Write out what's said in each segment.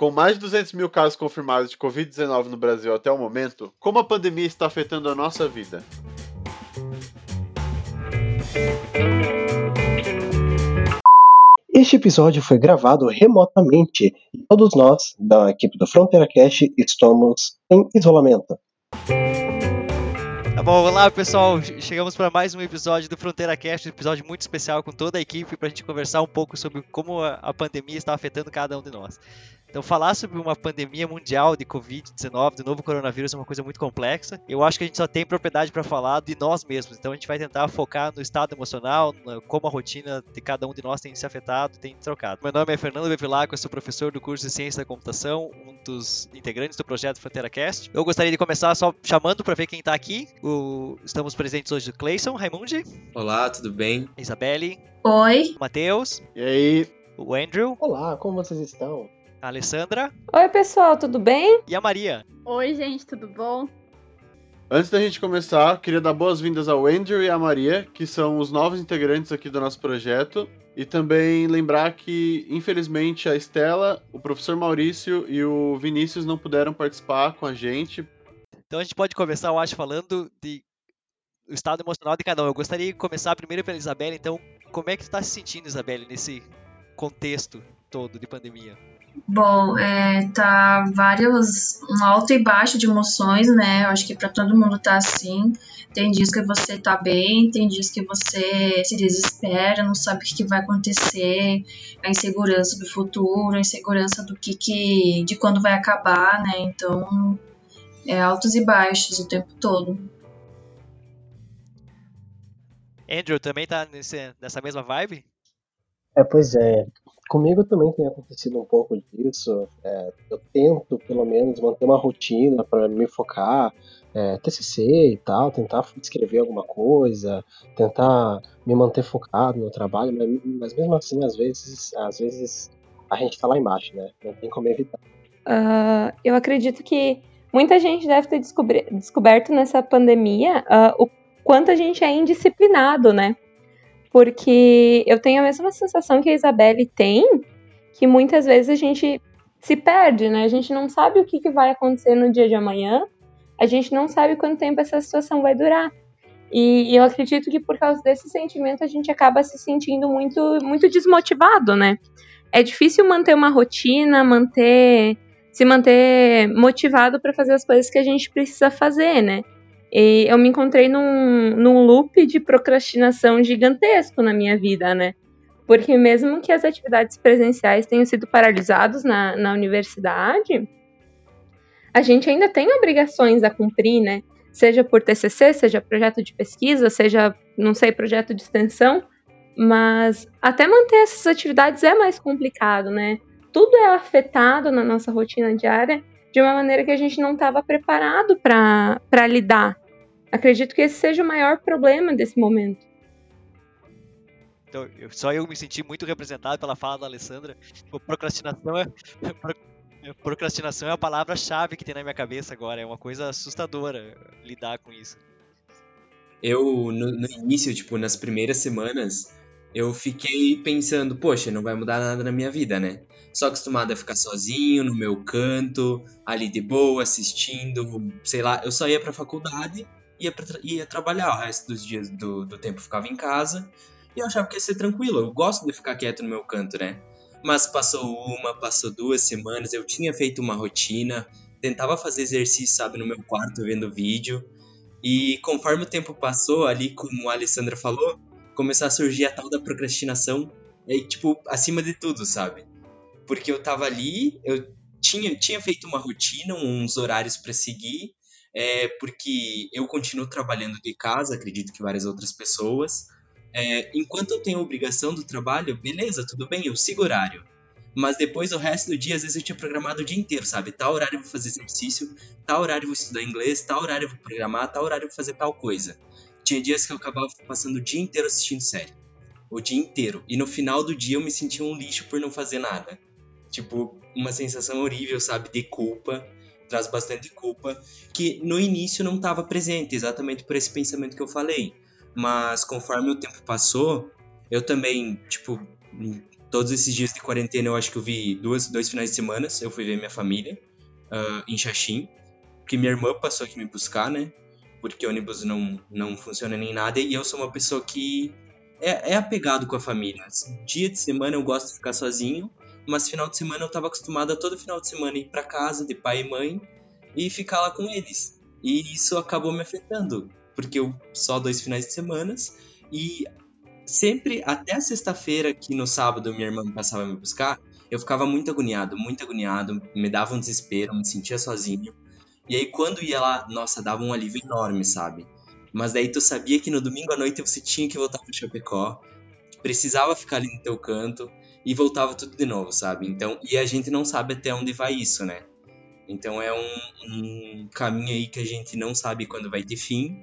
Com mais de 200 mil casos confirmados de Covid-19 no Brasil até o momento, como a pandemia está afetando a nossa vida? Este episódio foi gravado remotamente e todos nós, da equipe do Fronteira Cash, estamos em isolamento. Tá bom, olá pessoal, chegamos para mais um episódio do Fronteira Cast, um episódio muito especial com toda a equipe para a gente conversar um pouco sobre como a pandemia está afetando cada um de nós. Então, falar sobre uma pandemia mundial de Covid-19, do novo coronavírus, é uma coisa muito complexa. Eu acho que a gente só tem propriedade para falar de nós mesmos. Então, a gente vai tentar focar no estado emocional, como a rotina de cada um de nós tem se afetado, tem trocado. Meu nome é Fernando Bevilacqua, eu sou professor do curso de Ciência da Computação, um dos integrantes do projeto Fronteira Cast. Eu gostaria de começar só chamando para ver quem está aqui. O... Estamos presentes hoje o Clayson, Raimundi. Olá, tudo bem? Isabelle. Oi. Matheus. E aí? O Andrew. Olá, como vocês estão? A Alessandra. Oi, pessoal, tudo bem? E a Maria. Oi, gente, tudo bom? Antes da gente começar, queria dar boas-vindas ao Andrew e à Maria, que são os novos integrantes aqui do nosso projeto. E também lembrar que, infelizmente, a Estela, o professor Maurício e o Vinícius não puderam participar com a gente. Então a gente pode começar, eu acho, falando de o estado emocional de cada um. Eu gostaria de começar primeiro pela Isabelle. Então, como é que tu está se sentindo, Isabelle, nesse contexto todo de pandemia? Bom, é, tá vários, um alto e baixo de emoções, né? Eu acho que para todo mundo tá assim. Tem dias que você tá bem, tem dias que você se desespera, não sabe o que, que vai acontecer, a insegurança do futuro, a insegurança do que, que de quando vai acabar, né? Então, é altos e baixos o tempo todo. Andrew, também tá nesse, nessa mesma vibe? É, pois é. Comigo também tem acontecido um pouco disso. É, eu tento, pelo menos, manter uma rotina para me focar, é, TCC e tal, tentar escrever alguma coisa, tentar me manter focado no trabalho, mas, mas mesmo assim, às vezes, às vezes a gente tá lá embaixo, né? Não tem como evitar. Uh, eu acredito que muita gente deve ter descoberto nessa pandemia uh, o quanto a gente é indisciplinado, né? Porque eu tenho a mesma sensação que a Isabelle tem, que muitas vezes a gente se perde, né? A gente não sabe o que, que vai acontecer no dia de amanhã, a gente não sabe quanto tempo essa situação vai durar. E eu acredito que por causa desse sentimento a gente acaba se sentindo muito, muito desmotivado, né? É difícil manter uma rotina, manter se manter motivado para fazer as coisas que a gente precisa fazer, né? E eu me encontrei num, num loop de procrastinação gigantesco na minha vida, né? Porque mesmo que as atividades presenciais tenham sido paralisadas na, na universidade, a gente ainda tem obrigações a cumprir, né? Seja por TCC, seja projeto de pesquisa, seja, não sei, projeto de extensão. Mas até manter essas atividades é mais complicado, né? Tudo é afetado na nossa rotina diária de uma maneira que a gente não estava preparado para lidar. Acredito que esse seja o maior problema desse momento. Então, eu, só eu me senti muito representado pela fala da Alessandra. Tipo, procrastinação é, procrastinação é a palavra-chave que tem na minha cabeça agora. É uma coisa assustadora lidar com isso. Eu, no, no início, tipo, nas primeiras semanas, eu fiquei pensando, poxa, não vai mudar nada na minha vida, né? Só acostumado a ficar sozinho, no meu canto, ali de boa, assistindo, sei lá. Eu só ia pra faculdade ia, ia trabalhar o resto dos dias do, do tempo, ficava em casa. E eu achava que ia ser tranquilo. Eu gosto de ficar quieto no meu canto, né? Mas passou uma, passou duas semanas, eu tinha feito uma rotina, tentava fazer exercício, sabe, no meu quarto, vendo vídeo. E conforme o tempo passou, ali, como a Alessandra falou, começou a surgir a tal da procrastinação, e, tipo, acima de tudo, sabe? Porque eu tava ali, eu tinha, tinha feito uma rotina, uns horários para seguir, é, porque eu continuo trabalhando de casa, acredito que várias outras pessoas. É, enquanto eu tenho a obrigação do trabalho, beleza, tudo bem, eu sigo horário. Mas depois, o resto do dia, às vezes eu tinha programado o dia inteiro, sabe? Tal horário eu vou fazer exercício, tal horário eu vou estudar inglês, tal horário eu vou programar, tal horário eu vou fazer tal coisa. Tinha dias que eu acabava passando o dia inteiro assistindo série. O dia inteiro. E no final do dia eu me sentia um lixo por não fazer nada. Tipo, uma sensação horrível, sabe? De culpa traz bastante culpa, que no início não estava presente, exatamente por esse pensamento que eu falei. Mas conforme o tempo passou, eu também, tipo, Todos esses dias de quarentena eu acho que eu vi duas, dois finais de semana. Eu fui ver minha família uh, em Xaxim, que minha irmã passou aqui me buscar, né? Porque ônibus não, não funciona nem nada. E eu sou uma pessoa que é, é apegado com a família. Dia de semana eu gosto de ficar sozinho, mas final de semana eu tava acostumada todo final de semana ir para casa de pai e mãe e ficar lá com eles. E isso acabou me afetando, porque eu só dois finais de semana e sempre até a sexta-feira que no sábado minha irmã passava a me buscar, eu ficava muito agoniado, muito agoniado, me dava um desespero, me sentia sozinho. E aí quando ia lá, nossa, dava um alívio enorme, sabe? Mas daí tu sabia que no domingo à noite você tinha que voltar pro Chapecó, precisava ficar ali no teu canto e voltava tudo de novo, sabe? Então, e a gente não sabe até onde vai isso, né? Então é um, um caminho aí que a gente não sabe quando vai ter fim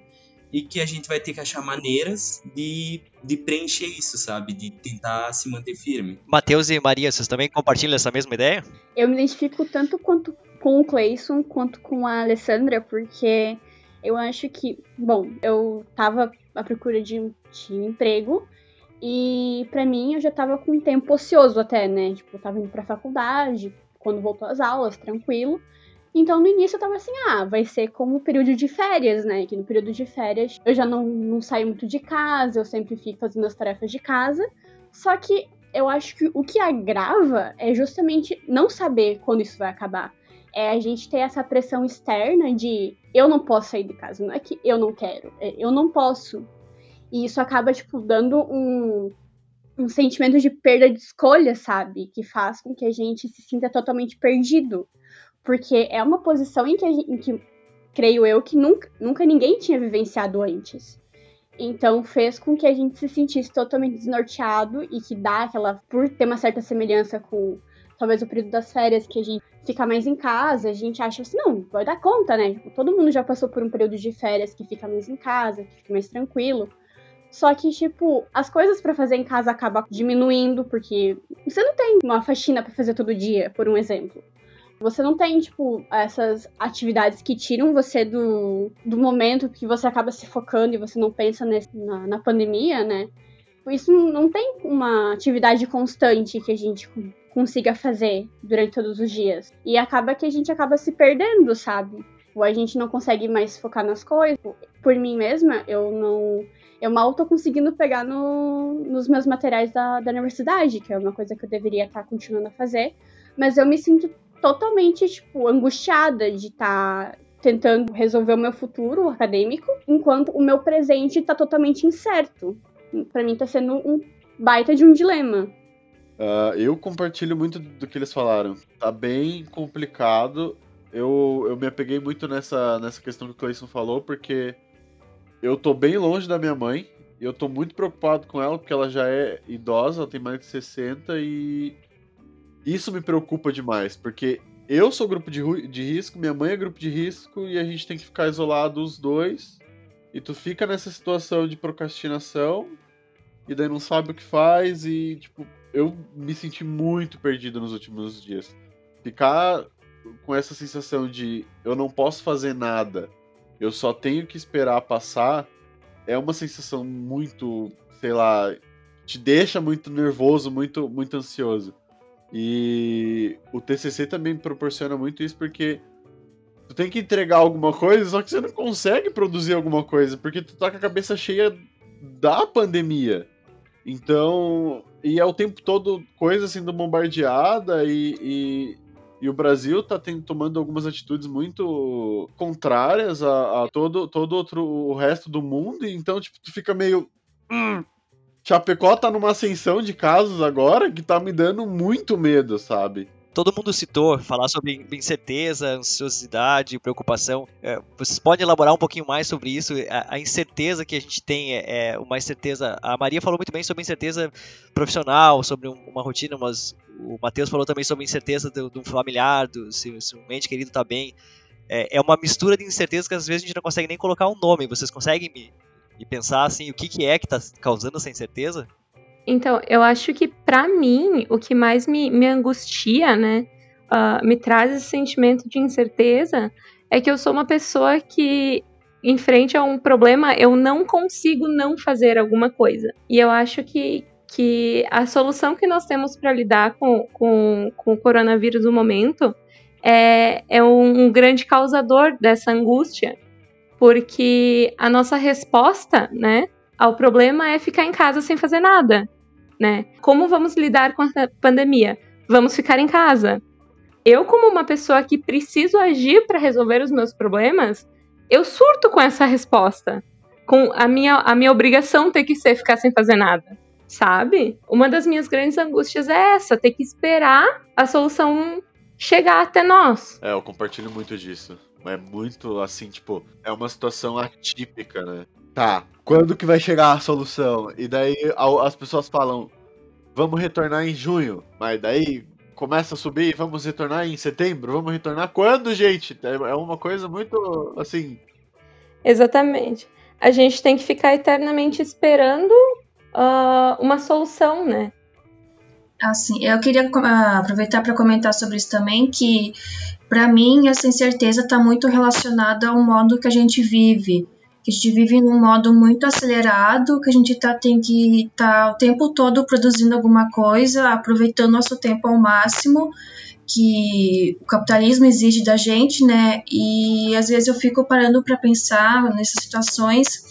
e que a gente vai ter que achar maneiras de, de preencher isso, sabe? De tentar se manter firme. Matheus e Maria, vocês também compartilham essa mesma ideia? Eu me identifico tanto quanto com o Clayson quanto com a Alessandra, porque eu acho que, bom, eu tava à procura de de emprego e para mim eu já tava com um tempo ocioso até, né? Tipo, eu tava indo pra faculdade, quando voltou às aulas, tranquilo. Então no início eu tava assim, ah, vai ser como o período de férias, né? Que no período de férias eu já não, não saio muito de casa, eu sempre fico fazendo as tarefas de casa. Só que eu acho que o que agrava é justamente não saber quando isso vai acabar é a gente ter essa pressão externa de eu não posso sair de casa, não é que eu não quero, é eu não posso. E isso acaba, tipo, dando um, um sentimento de perda de escolha, sabe? Que faz com que a gente se sinta totalmente perdido. Porque é uma posição em que, gente, em que creio eu, que nunca, nunca ninguém tinha vivenciado antes. Então fez com que a gente se sentisse totalmente desnorteado e que dá aquela. Por ter uma certa semelhança com talvez o período das férias, que a gente fica mais em casa, a gente acha assim, não, vai dar conta, né? Tipo, todo mundo já passou por um período de férias que fica mais em casa, que fica mais tranquilo. Só que, tipo, as coisas para fazer em casa acabam diminuindo, porque você não tem uma faxina para fazer todo dia, por um exemplo. Você não tem, tipo, essas atividades que tiram você do, do momento que você acaba se focando e você não pensa nesse, na, na pandemia, né? Isso não tem uma atividade constante que a gente consiga fazer durante todos os dias. E acaba que a gente acaba se perdendo, sabe? Ou a gente não consegue mais focar nas coisas. Por mim mesma, eu não. Eu mal tô conseguindo pegar no, nos meus materiais da, da universidade, que é uma coisa que eu deveria estar tá continuando a fazer. Mas eu me sinto totalmente, tipo, angustiada de estar tá tentando resolver o meu futuro acadêmico, enquanto o meu presente tá totalmente incerto. Para mim tá sendo um baita de um dilema. Uh, eu compartilho muito do que eles falaram. Tá bem complicado. Eu, eu me apeguei muito nessa, nessa questão que o Clayson falou, porque eu tô bem longe da minha mãe. E eu tô muito preocupado com ela, porque ela já é idosa, ela tem mais de 60 e. Isso me preocupa demais, porque eu sou grupo de, de risco, minha mãe é grupo de risco e a gente tem que ficar isolado os dois. E tu fica nessa situação de procrastinação e daí não sabe o que faz e, tipo, eu me senti muito perdido nos últimos dias. Ficar com essa sensação de eu não posso fazer nada, eu só tenho que esperar passar, é uma sensação muito, sei lá, te deixa muito nervoso, muito, muito ansioso. E o TCC também proporciona muito isso porque tu tem que entregar alguma coisa, só que você não consegue produzir alguma coisa porque tu tá com a cabeça cheia da pandemia. Então, e é o tempo todo coisa sendo bombardeada e, e, e o Brasil tá tomando algumas atitudes muito contrárias a, a, todo, todo outro, o resto do mundo, então, tipo, tu fica meio. Hum, Chapecó tá numa ascensão de casos agora que tá me dando muito medo, sabe? Todo mundo citou, falar sobre incerteza, ansiosidade, preocupação. É, vocês podem elaborar um pouquinho mais sobre isso? A, a incerteza que a gente tem é, é, uma incerteza. A Maria falou muito bem sobre incerteza profissional, sobre um, uma rotina, mas o Matheus falou também sobre incerteza do, do familiar, do, se, se um ente querido está bem. É, é, uma mistura de incerteza que às vezes a gente não consegue nem colocar um nome. Vocês conseguem me, me pensar assim, o que, que é que está causando essa incerteza? Então, eu acho que para mim, o que mais me, me angustia, né, uh, me traz esse sentimento de incerteza, é que eu sou uma pessoa que, em frente a um problema, eu não consigo não fazer alguma coisa. E eu acho que que a solução que nós temos para lidar com, com, com o coronavírus no momento é, é um grande causador dessa angústia, porque a nossa resposta, né, ao problema é ficar em casa sem fazer nada, né? Como vamos lidar com a pandemia? Vamos ficar em casa. Eu, como uma pessoa que preciso agir para resolver os meus problemas, eu surto com essa resposta, com a minha, a minha obrigação ter que ser ficar sem fazer nada, sabe? Uma das minhas grandes angústias é essa, ter que esperar a solução chegar até nós. É, eu compartilho muito disso. É muito assim, tipo, é uma situação atípica, né? Tá, quando que vai chegar a solução? E daí as pessoas falam, vamos retornar em junho. Mas daí começa a subir, vamos retornar em setembro? Vamos retornar quando, gente? É, é uma coisa muito assim. Exatamente. A gente tem que ficar eternamente esperando uh, uma solução, né? Assim, eu queria uh, aproveitar para comentar sobre isso também, que para mim essa incerteza está muito relacionada ao modo que a gente vive. Que a gente vive num modo muito acelerado, que a gente tá, tem que estar tá o tempo todo produzindo alguma coisa, aproveitando nosso tempo ao máximo, que o capitalismo exige da gente, né? E às vezes eu fico parando para pensar nessas situações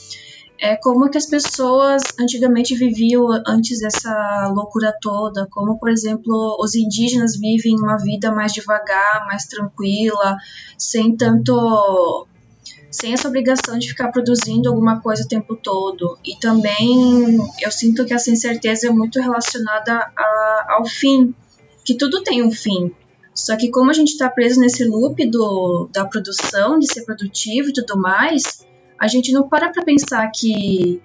é, como que as pessoas antigamente viviam antes dessa loucura toda, como por exemplo os indígenas vivem uma vida mais devagar, mais tranquila, sem tanto sem essa obrigação de ficar produzindo alguma coisa o tempo todo. E também eu sinto que essa incerteza é muito relacionada a, ao fim, que tudo tem um fim. Só que como a gente está preso nesse loop do, da produção, de ser produtivo e tudo mais, a gente não para para pensar que,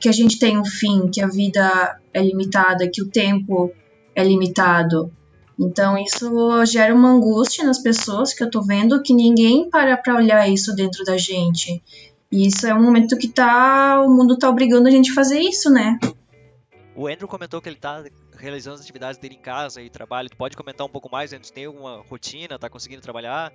que a gente tem um fim, que a vida é limitada, que o tempo é limitado. Então isso gera uma angústia nas pessoas que eu tô vendo que ninguém para para olhar isso dentro da gente. E isso é um momento que tá o mundo tá obrigando a gente a fazer isso, né? O Andrew comentou que ele tá realizando as atividades dele em casa e trabalho. Tu pode comentar um pouco mais? Andrew, tem alguma rotina? Tá conseguindo trabalhar?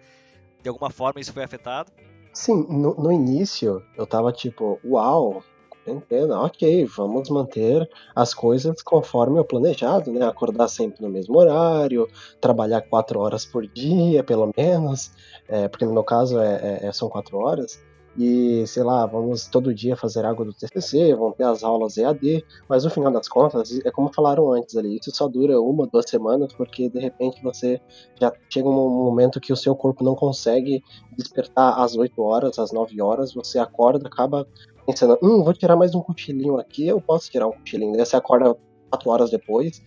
De alguma forma isso foi afetado? Sim, no, no início eu tava tipo, uau, quarentena, ok, vamos manter as coisas conforme o planejado, né? Acordar sempre no mesmo horário, trabalhar quatro horas por dia, pelo menos, é, porque no meu caso é, é, é são quatro horas. E, sei lá, vamos todo dia fazer água do TCC, vão ter as aulas EAD, mas no final das contas, é como falaram antes ali, isso só dura uma, duas semanas, porque de repente você já chega um momento que o seu corpo não consegue despertar às 8 horas, às 9 horas, você acorda, acaba pensando, hum, vou tirar mais um cochilinho aqui, eu posso tirar um cochilinho, daí você acorda 4 horas depois,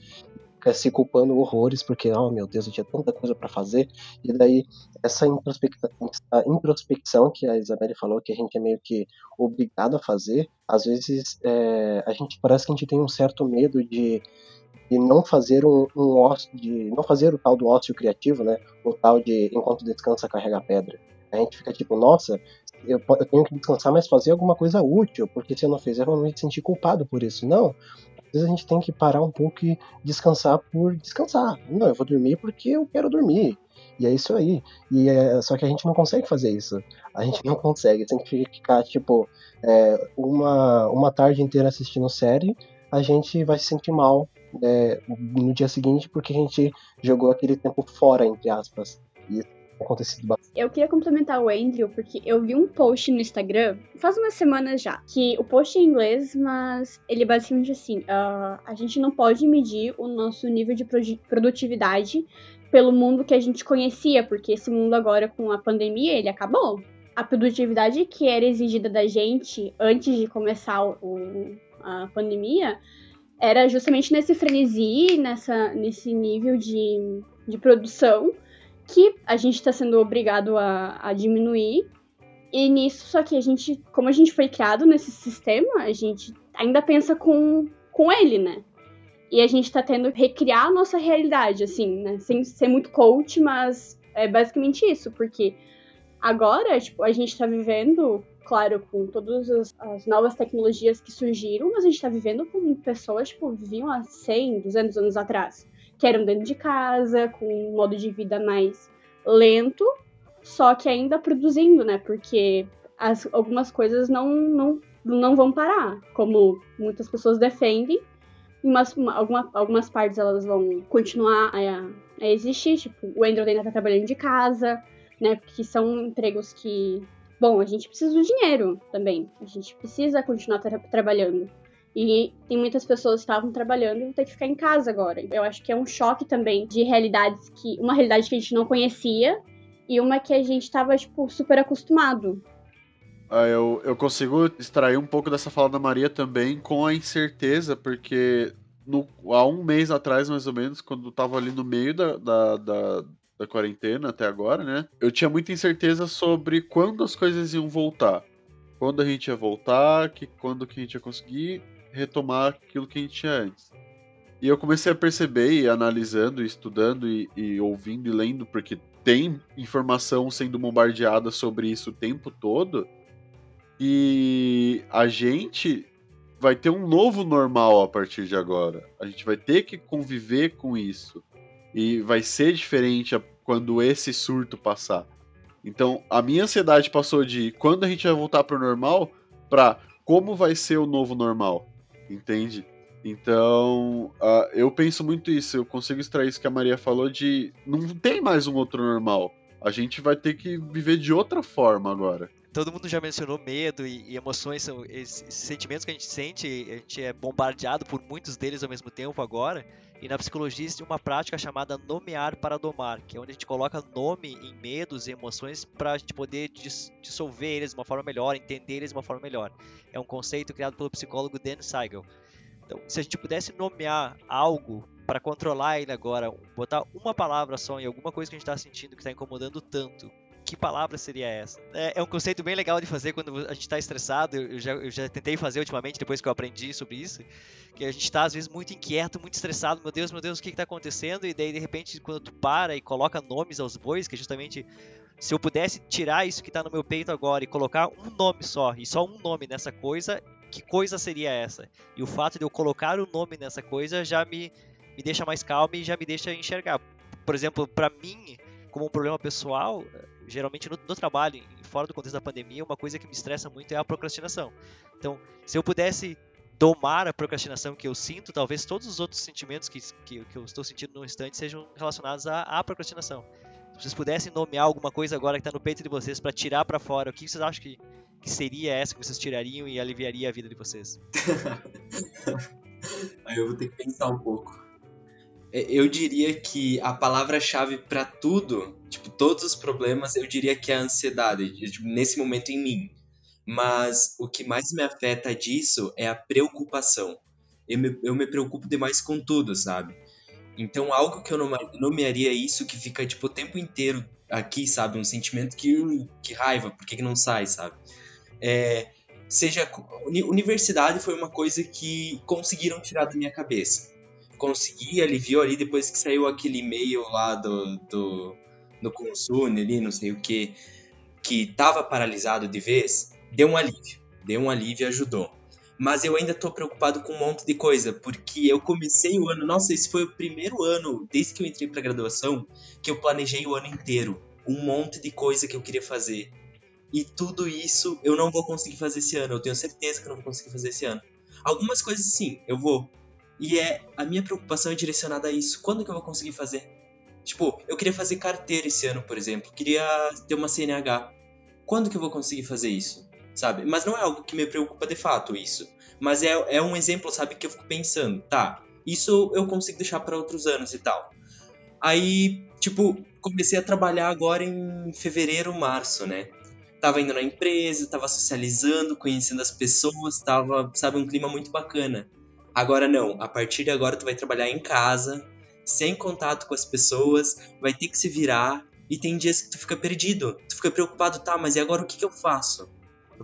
fica se culpando horrores, porque, oh meu Deus, eu tinha tanta coisa para fazer. E daí, essa introspecção, introspecção que a Isabelle falou, que a gente é meio que obrigado a fazer, às vezes é, a gente parece que a gente tem um certo medo de, de não fazer um, um ócio, de não fazer o tal do ócio criativo, né? O tal de enquanto descansa carrega pedra. A gente fica tipo, nossa, eu, eu, tenho que descansar, mas fazer alguma coisa útil, porque se eu não fizer, eu vou me sentir culpado por isso. Não, vezes a gente tem que parar um pouco e descansar por descansar. Não, eu vou dormir porque eu quero dormir. E é isso aí. E é, só que a gente não consegue fazer isso. A gente não consegue. Tem que ficar, tipo, é, uma, uma tarde inteira assistindo série, a gente vai se sentir mal é, no dia seguinte porque a gente jogou aquele tempo fora, entre aspas. E acontecido bastante. Eu queria complementar o Andrew, porque eu vi um post no Instagram, faz umas semanas já, que o post é em inglês, mas ele é basicamente assim: uh, a gente não pode medir o nosso nível de produtividade pelo mundo que a gente conhecia, porque esse mundo agora, com a pandemia, ele acabou. A produtividade que era exigida da gente antes de começar o, a pandemia era justamente nesse frenesi, nessa, nesse nível de, de produção que a gente está sendo obrigado a, a diminuir. E nisso, só que a gente, como a gente foi criado nesse sistema, a gente ainda pensa com, com ele, né? E a gente tá tendo que recriar a nossa realidade, assim, né? Sem ser muito coach, mas é basicamente isso, porque agora, tipo, a gente tá vivendo, claro, com todas as, as novas tecnologias que surgiram, mas a gente tá vivendo com pessoas, tipo, viviam há 100, 200 anos atrás que eram dentro de casa, com um modo de vida mais lento, só que ainda produzindo, né? Porque as, algumas coisas não, não, não vão parar, como muitas pessoas defendem, umas, uma, alguma, algumas partes elas vão continuar a, a existir, tipo, o Andrew ainda tá trabalhando de casa, né? Porque são empregos que. Bom, a gente precisa do dinheiro também. A gente precisa continuar tra trabalhando. E tem muitas pessoas que estavam trabalhando e vão ter que ficar em casa agora. Eu acho que é um choque também de realidades que. Uma realidade que a gente não conhecia e uma que a gente estava, tipo, super acostumado. Ah, eu, eu consigo extrair um pouco dessa fala da Maria também com a incerteza, porque no, há um mês atrás, mais ou menos, quando eu tava ali no meio da, da, da, da quarentena até agora, né? Eu tinha muita incerteza sobre quando as coisas iam voltar. Quando a gente ia voltar, que, quando que a gente ia conseguir retomar aquilo que a gente tinha antes. E eu comecei a perceber, e analisando, e estudando, e, e ouvindo e lendo, porque tem informação sendo bombardeada sobre isso o tempo todo, e a gente vai ter um novo normal a partir de agora. A gente vai ter que conviver com isso. E vai ser diferente quando esse surto passar. Então, a minha ansiedade passou de quando a gente vai voltar para o normal para como vai ser o novo normal. Entende? Então, uh, eu penso muito isso. Eu consigo extrair isso que a Maria falou de não tem mais um outro normal. A gente vai ter que viver de outra forma agora todo mundo já mencionou medo e, e emoções, são esses, sentimentos que a gente sente, a gente é bombardeado por muitos deles ao mesmo tempo agora. E na psicologia existe uma prática chamada nomear para domar, que é onde a gente coloca nome em medos e emoções para a gente poder dissolver eles de uma forma melhor, entender eles de uma forma melhor. É um conceito criado pelo psicólogo Dan Siegel. Então, se a gente pudesse nomear algo para controlar ele agora, botar uma palavra só em alguma coisa que a gente está sentindo que está incomodando tanto, que palavra seria essa? É, é, um conceito bem legal de fazer quando a gente está estressado. Eu já, eu já tentei fazer ultimamente, depois que eu aprendi sobre isso. Que a gente está, às vezes, muito inquieto, muito estressado. Meu Deus, meu Deus, o que está acontecendo? E daí, de repente, quando tu para e coloca nomes aos bois, que é justamente. Se eu pudesse tirar isso que está no meu peito agora e colocar um nome só, e só um nome nessa coisa, que coisa seria essa? E o fato de eu colocar o nome nessa coisa já me, me deixa mais calmo e já me deixa enxergar. Por exemplo, para mim, como um problema pessoal, geralmente no, no, trabalho, fora do contexto da pandemia, uma coisa que me estressa muito é a procrastinação. Então, se eu pudesse domar a procrastinação que eu sinto, talvez todos os outros sentimentos que, que, que eu estou sentindo no instante sejam relacionados à, à, procrastinação. Se vocês pudessem nomear alguma coisa agora que está no peito de vocês para tirar para fora, o que vocês acham que, que seria essa que vocês tirariam e aliviaria a vida de vocês? Aí eu vou ter que pensar um pouco. É, eu diria que a palavra-chave para tudo, tipo, todos os problemas, eu diria que é a ansiedade, tipo, nesse momento em mim. Mas o que mais me afeta disso é a preocupação. Eu me, eu me preocupo demais com tudo, sabe? Então, algo que eu nomearia isso, que fica, tipo, o tempo inteiro aqui, sabe? Um sentimento que, que raiva, por que, que não sai, sabe? É, seja, universidade foi uma coisa que conseguiram tirar da minha cabeça consegui, aliviou ali depois que saiu aquele e-mail lá do, do, do Consune ali, não sei o que, que tava paralisado de vez, deu um alívio. Deu um alívio e ajudou. Mas eu ainda tô preocupado com um monte de coisa, porque eu comecei o ano, nossa, esse foi o primeiro ano, desde que eu entrei pra graduação, que eu planejei o ano inteiro. Um monte de coisa que eu queria fazer. E tudo isso eu não vou conseguir fazer esse ano. Eu tenho certeza que eu não vou conseguir fazer esse ano. Algumas coisas sim, eu vou. E é a minha preocupação é direcionada a isso. Quando que eu vou conseguir fazer? Tipo, eu queria fazer carteira esse ano, por exemplo. Queria ter uma CNH. Quando que eu vou conseguir fazer isso? Sabe? Mas não é algo que me preocupa de fato isso. Mas é, é um exemplo, sabe, que eu fico pensando, tá, isso eu consigo deixar para outros anos e tal. Aí, tipo, comecei a trabalhar agora em fevereiro, março, né? Tava indo na empresa, tava socializando, conhecendo as pessoas, tava, sabe, um clima muito bacana. Agora não, a partir de agora tu vai trabalhar em casa, sem contato com as pessoas, vai ter que se virar e tem dias que tu fica perdido, tu fica preocupado, tá, mas e agora o que, que eu faço?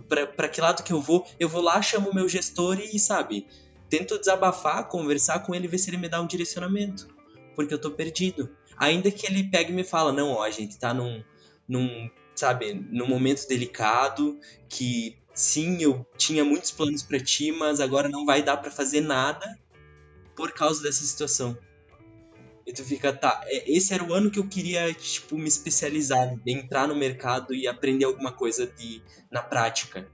Pra, que lado que eu vou? Eu vou lá, chamo o meu gestor e, sabe, tento desabafar, conversar com ele, ver se ele me dá um direcionamento, porque eu tô perdido. Ainda que ele pegue e me fala, não, ó, a gente tá num, num sabe, num momento delicado que sim, eu tinha muitos planos para ti, mas agora não vai dar para fazer nada por causa dessa situação. E tu fica, tá, é, esse era o ano que eu queria, tipo, me especializar, entrar no mercado e aprender alguma coisa de, na prática.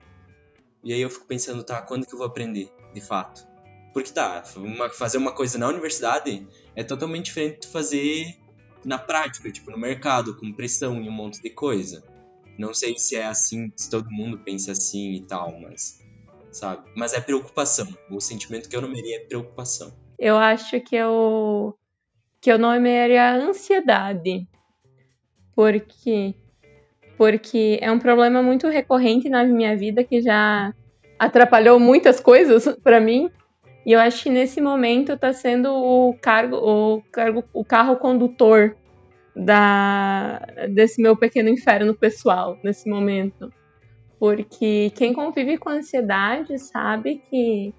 E aí eu fico pensando, tá, quando que eu vou aprender, de fato? Porque tá, uma, fazer uma coisa na universidade é totalmente diferente de fazer na prática, tipo, no mercado, com pressão e um monte de coisa. Não sei se é assim, se todo mundo pensa assim e tal, mas. Sabe? Mas é preocupação. O sentimento que eu nomearia é preocupação. Eu acho que eu. que eu nomearia ansiedade. Porque. Porque é um problema muito recorrente na minha vida que já atrapalhou muitas coisas para mim. E eu acho que nesse momento está sendo o cargo, o cargo, o carro condutor da desse meu pequeno inferno pessoal nesse momento. Porque quem convive com ansiedade sabe que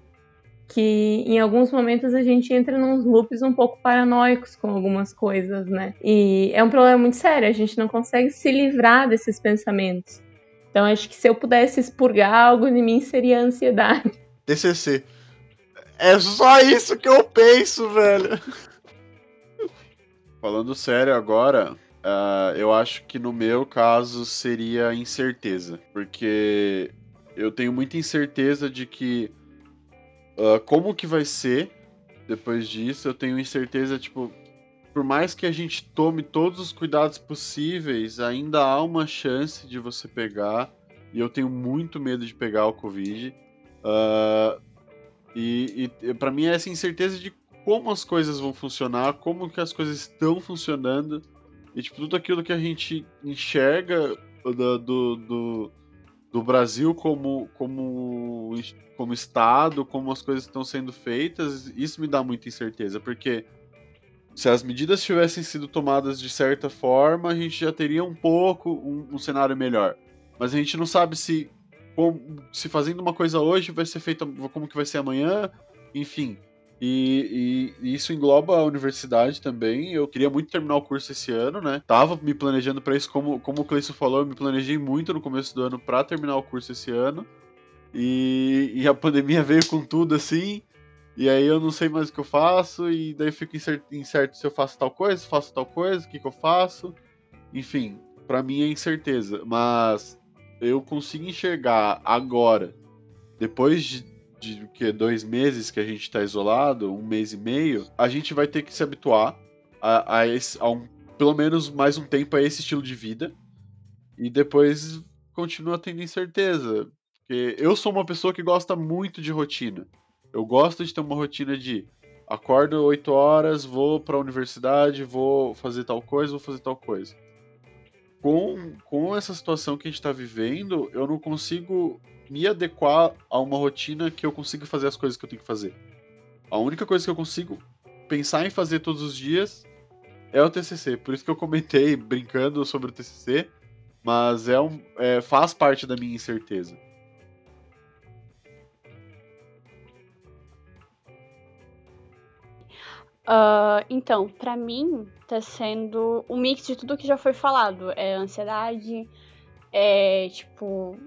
que em alguns momentos a gente entra nos loops um pouco paranoicos com algumas coisas, né? E é um problema muito sério, a gente não consegue se livrar desses pensamentos. Então acho que se eu pudesse expurgar algo em mim seria a ansiedade. TCC. É só isso que eu penso, velho. Falando sério agora, uh, eu acho que no meu caso seria incerteza. Porque eu tenho muita incerteza de que. Uh, como que vai ser depois disso? Eu tenho incerteza, tipo. Por mais que a gente tome todos os cuidados possíveis, ainda há uma chance de você pegar. E eu tenho muito medo de pegar o Covid. Uh, e, e para mim é essa incerteza de como as coisas vão funcionar, como que as coisas estão funcionando. E tipo, tudo aquilo que a gente enxerga do, do, do, do Brasil como, como, como Estado, como as coisas estão sendo feitas, isso me dá muita incerteza, porque se as medidas tivessem sido tomadas de certa forma, a gente já teria um pouco um, um cenário melhor. Mas a gente não sabe se, se fazendo uma coisa hoje vai ser feita como que vai ser amanhã, enfim. E, e, isso engloba a universidade também. Eu queria muito terminar o curso esse ano, né? Tava me planejando para isso, como, como o Cleison falou, eu me planejei muito no começo do ano para terminar o curso esse ano. E, e, a pandemia veio com tudo assim. E aí eu não sei mais o que eu faço, e daí fico incerto, incerto se eu faço tal coisa, se faço tal coisa, o que, que eu faço. Enfim, para mim é incerteza. Mas eu consigo enxergar agora, depois de de que dois meses que a gente está isolado, um mês e meio, a gente vai ter que se habituar a, a, esse, a um, pelo menos mais um tempo a esse estilo de vida e depois continua tendo incerteza. Porque eu sou uma pessoa que gosta muito de rotina. Eu gosto de ter uma rotina de acordo 8 horas, vou para a universidade, vou fazer tal coisa, vou fazer tal coisa. Com, com essa situação que a gente está vivendo, eu não consigo me adequar a uma rotina que eu consiga fazer as coisas que eu tenho que fazer. A única coisa que eu consigo pensar em fazer todos os dias é o TCC. Por isso que eu comentei brincando sobre o TCC, mas é um, é, faz parte da minha incerteza. Uh, então, para mim, tá sendo um mix de tudo que já foi falado. É ansiedade, é tipo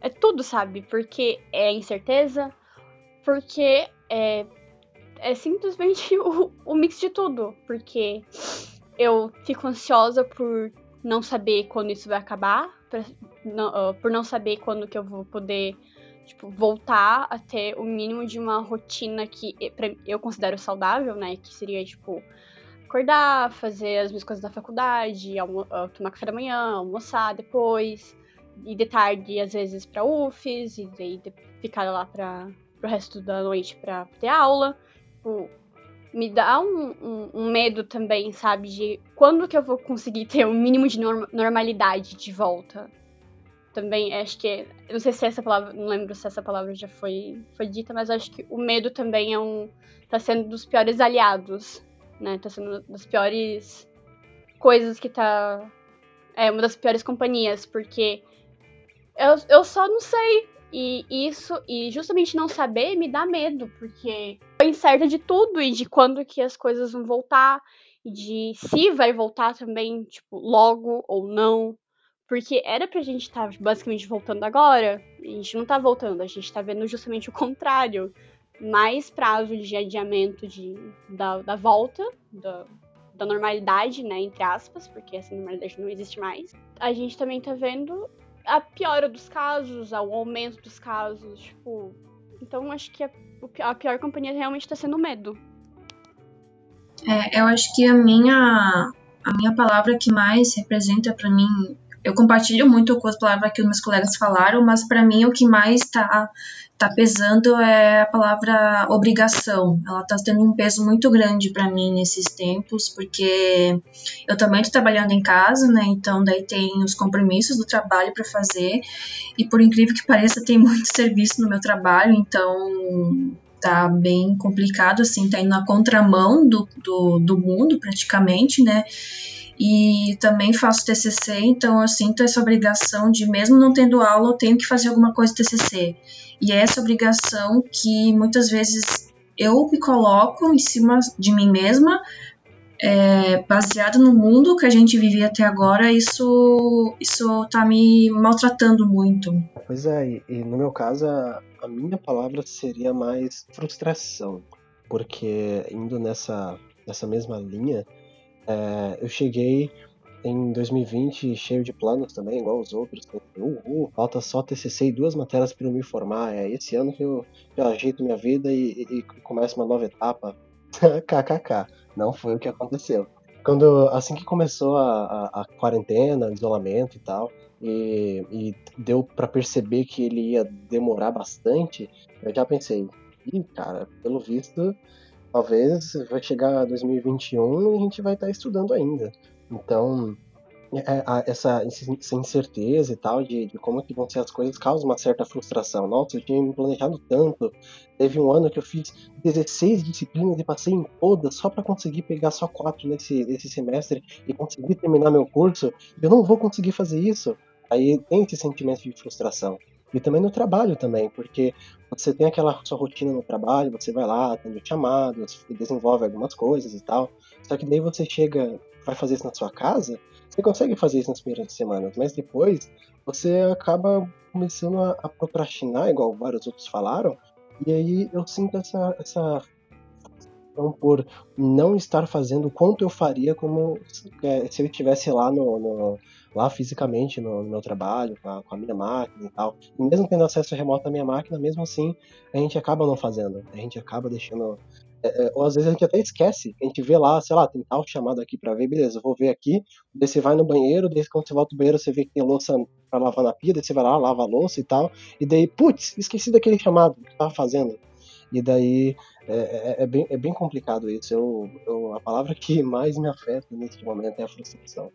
é tudo, sabe? Porque é incerteza, porque é, é simplesmente o, o mix de tudo. Porque eu fico ansiosa por não saber quando isso vai acabar, pra, não, uh, por não saber quando que eu vou poder tipo, voltar a ter o mínimo de uma rotina que eu considero saudável, né? Que seria, tipo, acordar, fazer as minhas coisas da faculdade, uh, tomar café da manhã, almoçar depois, ir de tarde, às vezes, pra UFES, e daí ficar lá para pro resto da noite pra ter aula. Tipo, me dá um, um, um, medo também, sabe, de quando que eu vou conseguir ter o um mínimo de norm normalidade de volta. Também acho que. Eu não sei se essa palavra. Não lembro se essa palavra já foi, foi dita, mas acho que o medo também é um. tá sendo dos piores aliados. Né? Tá sendo das piores coisas que tá. É uma das piores companhias, porque eu, eu só não sei. E isso, e justamente não saber me dá medo, porque eu incerta de tudo e de quando que as coisas vão voltar, e de se vai voltar também, tipo, logo ou não. Porque era pra gente estar tá basicamente voltando agora, a gente não tá voltando, a gente tá vendo justamente o contrário. Mais prazo de adiamento de, da, da volta, da, da normalidade, né, entre aspas, porque essa normalidade não existe mais. A gente também tá vendo a piora dos casos, ao aumento dos casos, tipo. Então acho que é a pior companhia realmente está sendo o medo. É, eu acho que a minha, a minha palavra que mais representa para mim, eu compartilho muito com as palavras que os meus colegas falaram, mas para mim o que mais está tá pesando é a palavra obrigação. Ela está tendo um peso muito grande para mim nesses tempos, porque eu também estou trabalhando em casa, né? Então daí tem os compromissos do trabalho para fazer e por incrível que pareça tem muito serviço no meu trabalho, então tá bem complicado, assim, tá indo na contramão do, do, do mundo praticamente, né? E também faço TCC, então eu sinto essa obrigação de, mesmo não tendo aula, eu tenho que fazer alguma coisa TCC. E é essa obrigação que muitas vezes eu me coloco em cima de mim mesma, é, baseado no mundo que a gente vivia até agora, isso, isso tá me maltratando muito. Pois é, e, e no meu caso, a, a minha palavra seria mais frustração, porque indo nessa, nessa mesma linha, é, eu cheguei em 2020 cheio de planos também, igual os outros. Uhul, falta só TCC e duas matérias para eu me formar. É esse ano que eu, eu ajeito minha vida e, e, e começo uma nova etapa. KKK. Não foi o que aconteceu. Quando, assim que começou a, a, a quarentena, o isolamento e tal, e, e deu para perceber que ele ia demorar bastante, eu já pensei, ih, cara, pelo visto talvez vai chegar 2021 e a gente vai estar tá estudando ainda. Então, é, essa, essa, incerteza e tal de, de, como que vão ser as coisas causa uma certa frustração. Nossa, eu tinha me planejado tanto. Teve um ano que eu fiz 16 disciplinas e passei em todas só para conseguir pegar só quatro nesse, nesse semestre e conseguir terminar meu curso. Eu não vou conseguir fazer isso. Aí tem esse sentimento de frustração. E também no trabalho também, porque você tem aquela sua rotina no trabalho, você vai lá, atende chamados, desenvolve algumas coisas e tal. Só que daí você chega, vai fazer isso na sua casa, você consegue fazer isso nas primeiras semanas, mas depois você acaba começando a, a procrastinar, igual vários outros falaram, e aí eu sinto essa, essa por não estar fazendo o quanto eu faria como é, se eu estivesse lá no, no lá fisicamente no, no meu trabalho, com a, com a, minha máquina e tal. E mesmo tendo acesso remoto à minha máquina, mesmo assim, a gente acaba não fazendo. A gente acaba deixando. É, é, ou às vezes a gente até esquece. A gente vê lá, sei lá, tem tal chamado aqui para ver, beleza, eu vou ver aqui. Daí você vai no banheiro, daí quando você volta do banheiro, você vê que tem louça para lavar na pia, daí você vai lá, lava a louça e tal. E daí, putz, esqueci daquele chamado que tava fazendo. E daí é, é, é, bem, é bem complicado isso. Eu, eu, a palavra que mais me afeta nesse momento é a frustração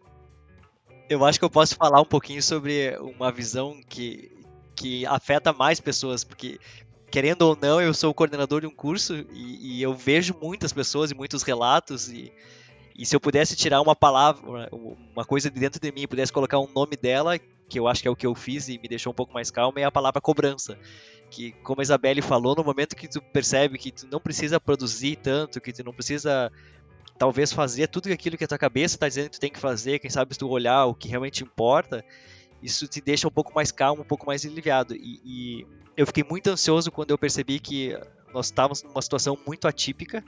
eu acho que eu posso falar um pouquinho sobre uma visão que, que afeta mais pessoas, porque querendo ou não, eu sou coordenador de um curso e, e eu vejo muitas pessoas e muitos relatos e, e se eu pudesse tirar uma palavra, uma coisa de dentro de mim, pudesse colocar um nome dela, que eu acho que é o que eu fiz e me deixou um pouco mais calmo, é a palavra cobrança. Que, como a Isabelle falou, no momento que tu percebe que tu não precisa produzir tanto, que tu não precisa talvez fazer tudo aquilo que a tua cabeça está dizendo que tu tem que fazer, quem sabe se tu olhar o que realmente importa, isso te deixa um pouco mais calmo, um pouco mais aliviado. E, e eu fiquei muito ansioso quando eu percebi que nós estávamos numa situação muito atípica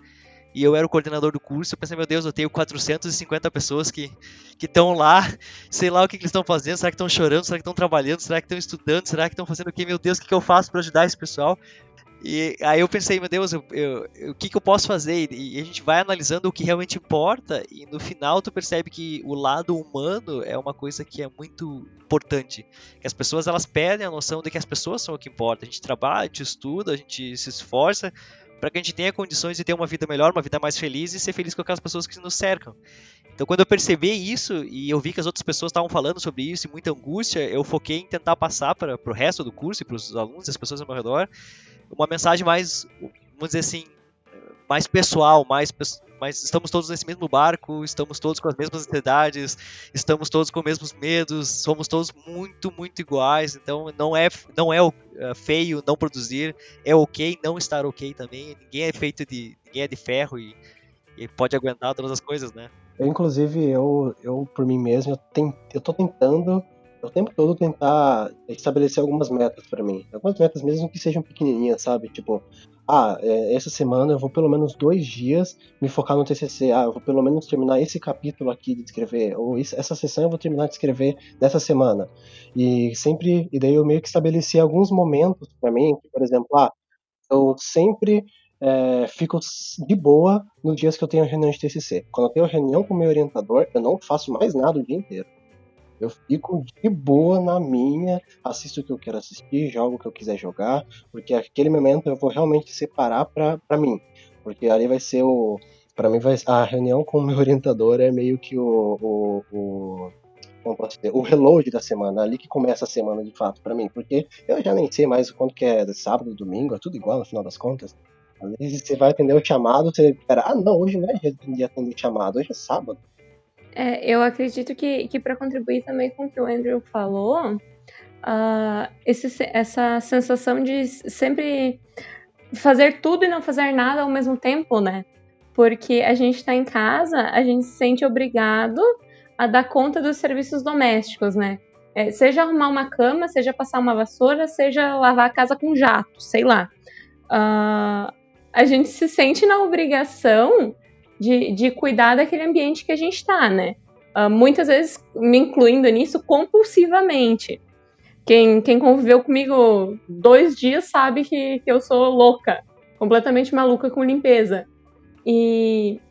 e eu era o coordenador do curso. Eu pensei, meu Deus, eu tenho 450 pessoas que estão lá, sei lá o que, que eles estão fazendo, será que estão chorando, será que estão trabalhando, será que estão estudando, será que estão fazendo o que? Meu Deus, o que, que eu faço para ajudar esse pessoal? E aí eu pensei, meu Deus, eu, eu, eu, o que, que eu posso fazer? E a gente vai analisando o que realmente importa, e no final tu percebe que o lado humano é uma coisa que é muito importante. Que as pessoas elas perdem a noção de que as pessoas são o que importa. A gente trabalha, a gente estuda, a gente se esforça para que a gente tenha condições de ter uma vida melhor, uma vida mais feliz e ser feliz com aquelas pessoas que nos cercam. Então, quando eu percebi isso e eu vi que as outras pessoas estavam falando sobre isso e muita angústia, eu foquei em tentar passar para o resto do curso e para os alunos, as pessoas ao meu redor, uma mensagem mais, vamos dizer assim, mais pessoal, mais, mais estamos todos nesse mesmo barco, estamos todos com as mesmas ansiedades, estamos todos com os mesmos medos, somos todos muito, muito iguais, então não é, não é, é feio não produzir, é ok não estar ok também, ninguém é feito de, ninguém é de ferro e, e pode aguentar todas as coisas, né? Eu, inclusive, eu, eu por mim mesmo, eu, tem, eu tô tentando o tempo todo tentar estabelecer algumas metas para mim. Algumas metas mesmo que sejam pequenininhas, sabe? Tipo, ah, é, essa semana eu vou pelo menos dois dias me focar no TCC. Ah, eu vou pelo menos terminar esse capítulo aqui de escrever. Ou essa sessão eu vou terminar de escrever nessa semana. E sempre, e daí eu meio que estabeleci alguns momentos para mim, que, por exemplo, ah, eu sempre é, fico de boa nos dias que eu tenho reunião de TCC. Quando eu tenho reunião com meu orientador, eu não faço mais nada o dia inteiro. Eu fico de boa na minha, assisto o que eu quero assistir, jogo o que eu quiser jogar, porque aquele momento eu vou realmente separar para mim. Porque ali vai ser o. Para mim, vai, a reunião com o meu orientador é meio que o, o, o o reload da semana, ali que começa a semana de fato para mim, porque eu já nem sei mais o quanto que é sábado, domingo, é tudo igual no final das contas. Às vezes você vai atender o chamado, você espera, ah não, hoje não é dia de atender o chamado, hoje é sábado. É, eu acredito que, que para contribuir também com o que o Andrew falou, uh, esse, essa sensação de sempre fazer tudo e não fazer nada ao mesmo tempo, né? Porque a gente está em casa, a gente se sente obrigado a dar conta dos serviços domésticos, né? É, seja arrumar uma cama, seja passar uma vassoura, seja lavar a casa com jato, sei lá. Uh, a gente se sente na obrigação de, de cuidar daquele ambiente que a gente está, né? Uh, muitas vezes me incluindo nisso compulsivamente. Quem, quem conviveu comigo dois dias sabe que, que eu sou louca, completamente maluca com limpeza. E,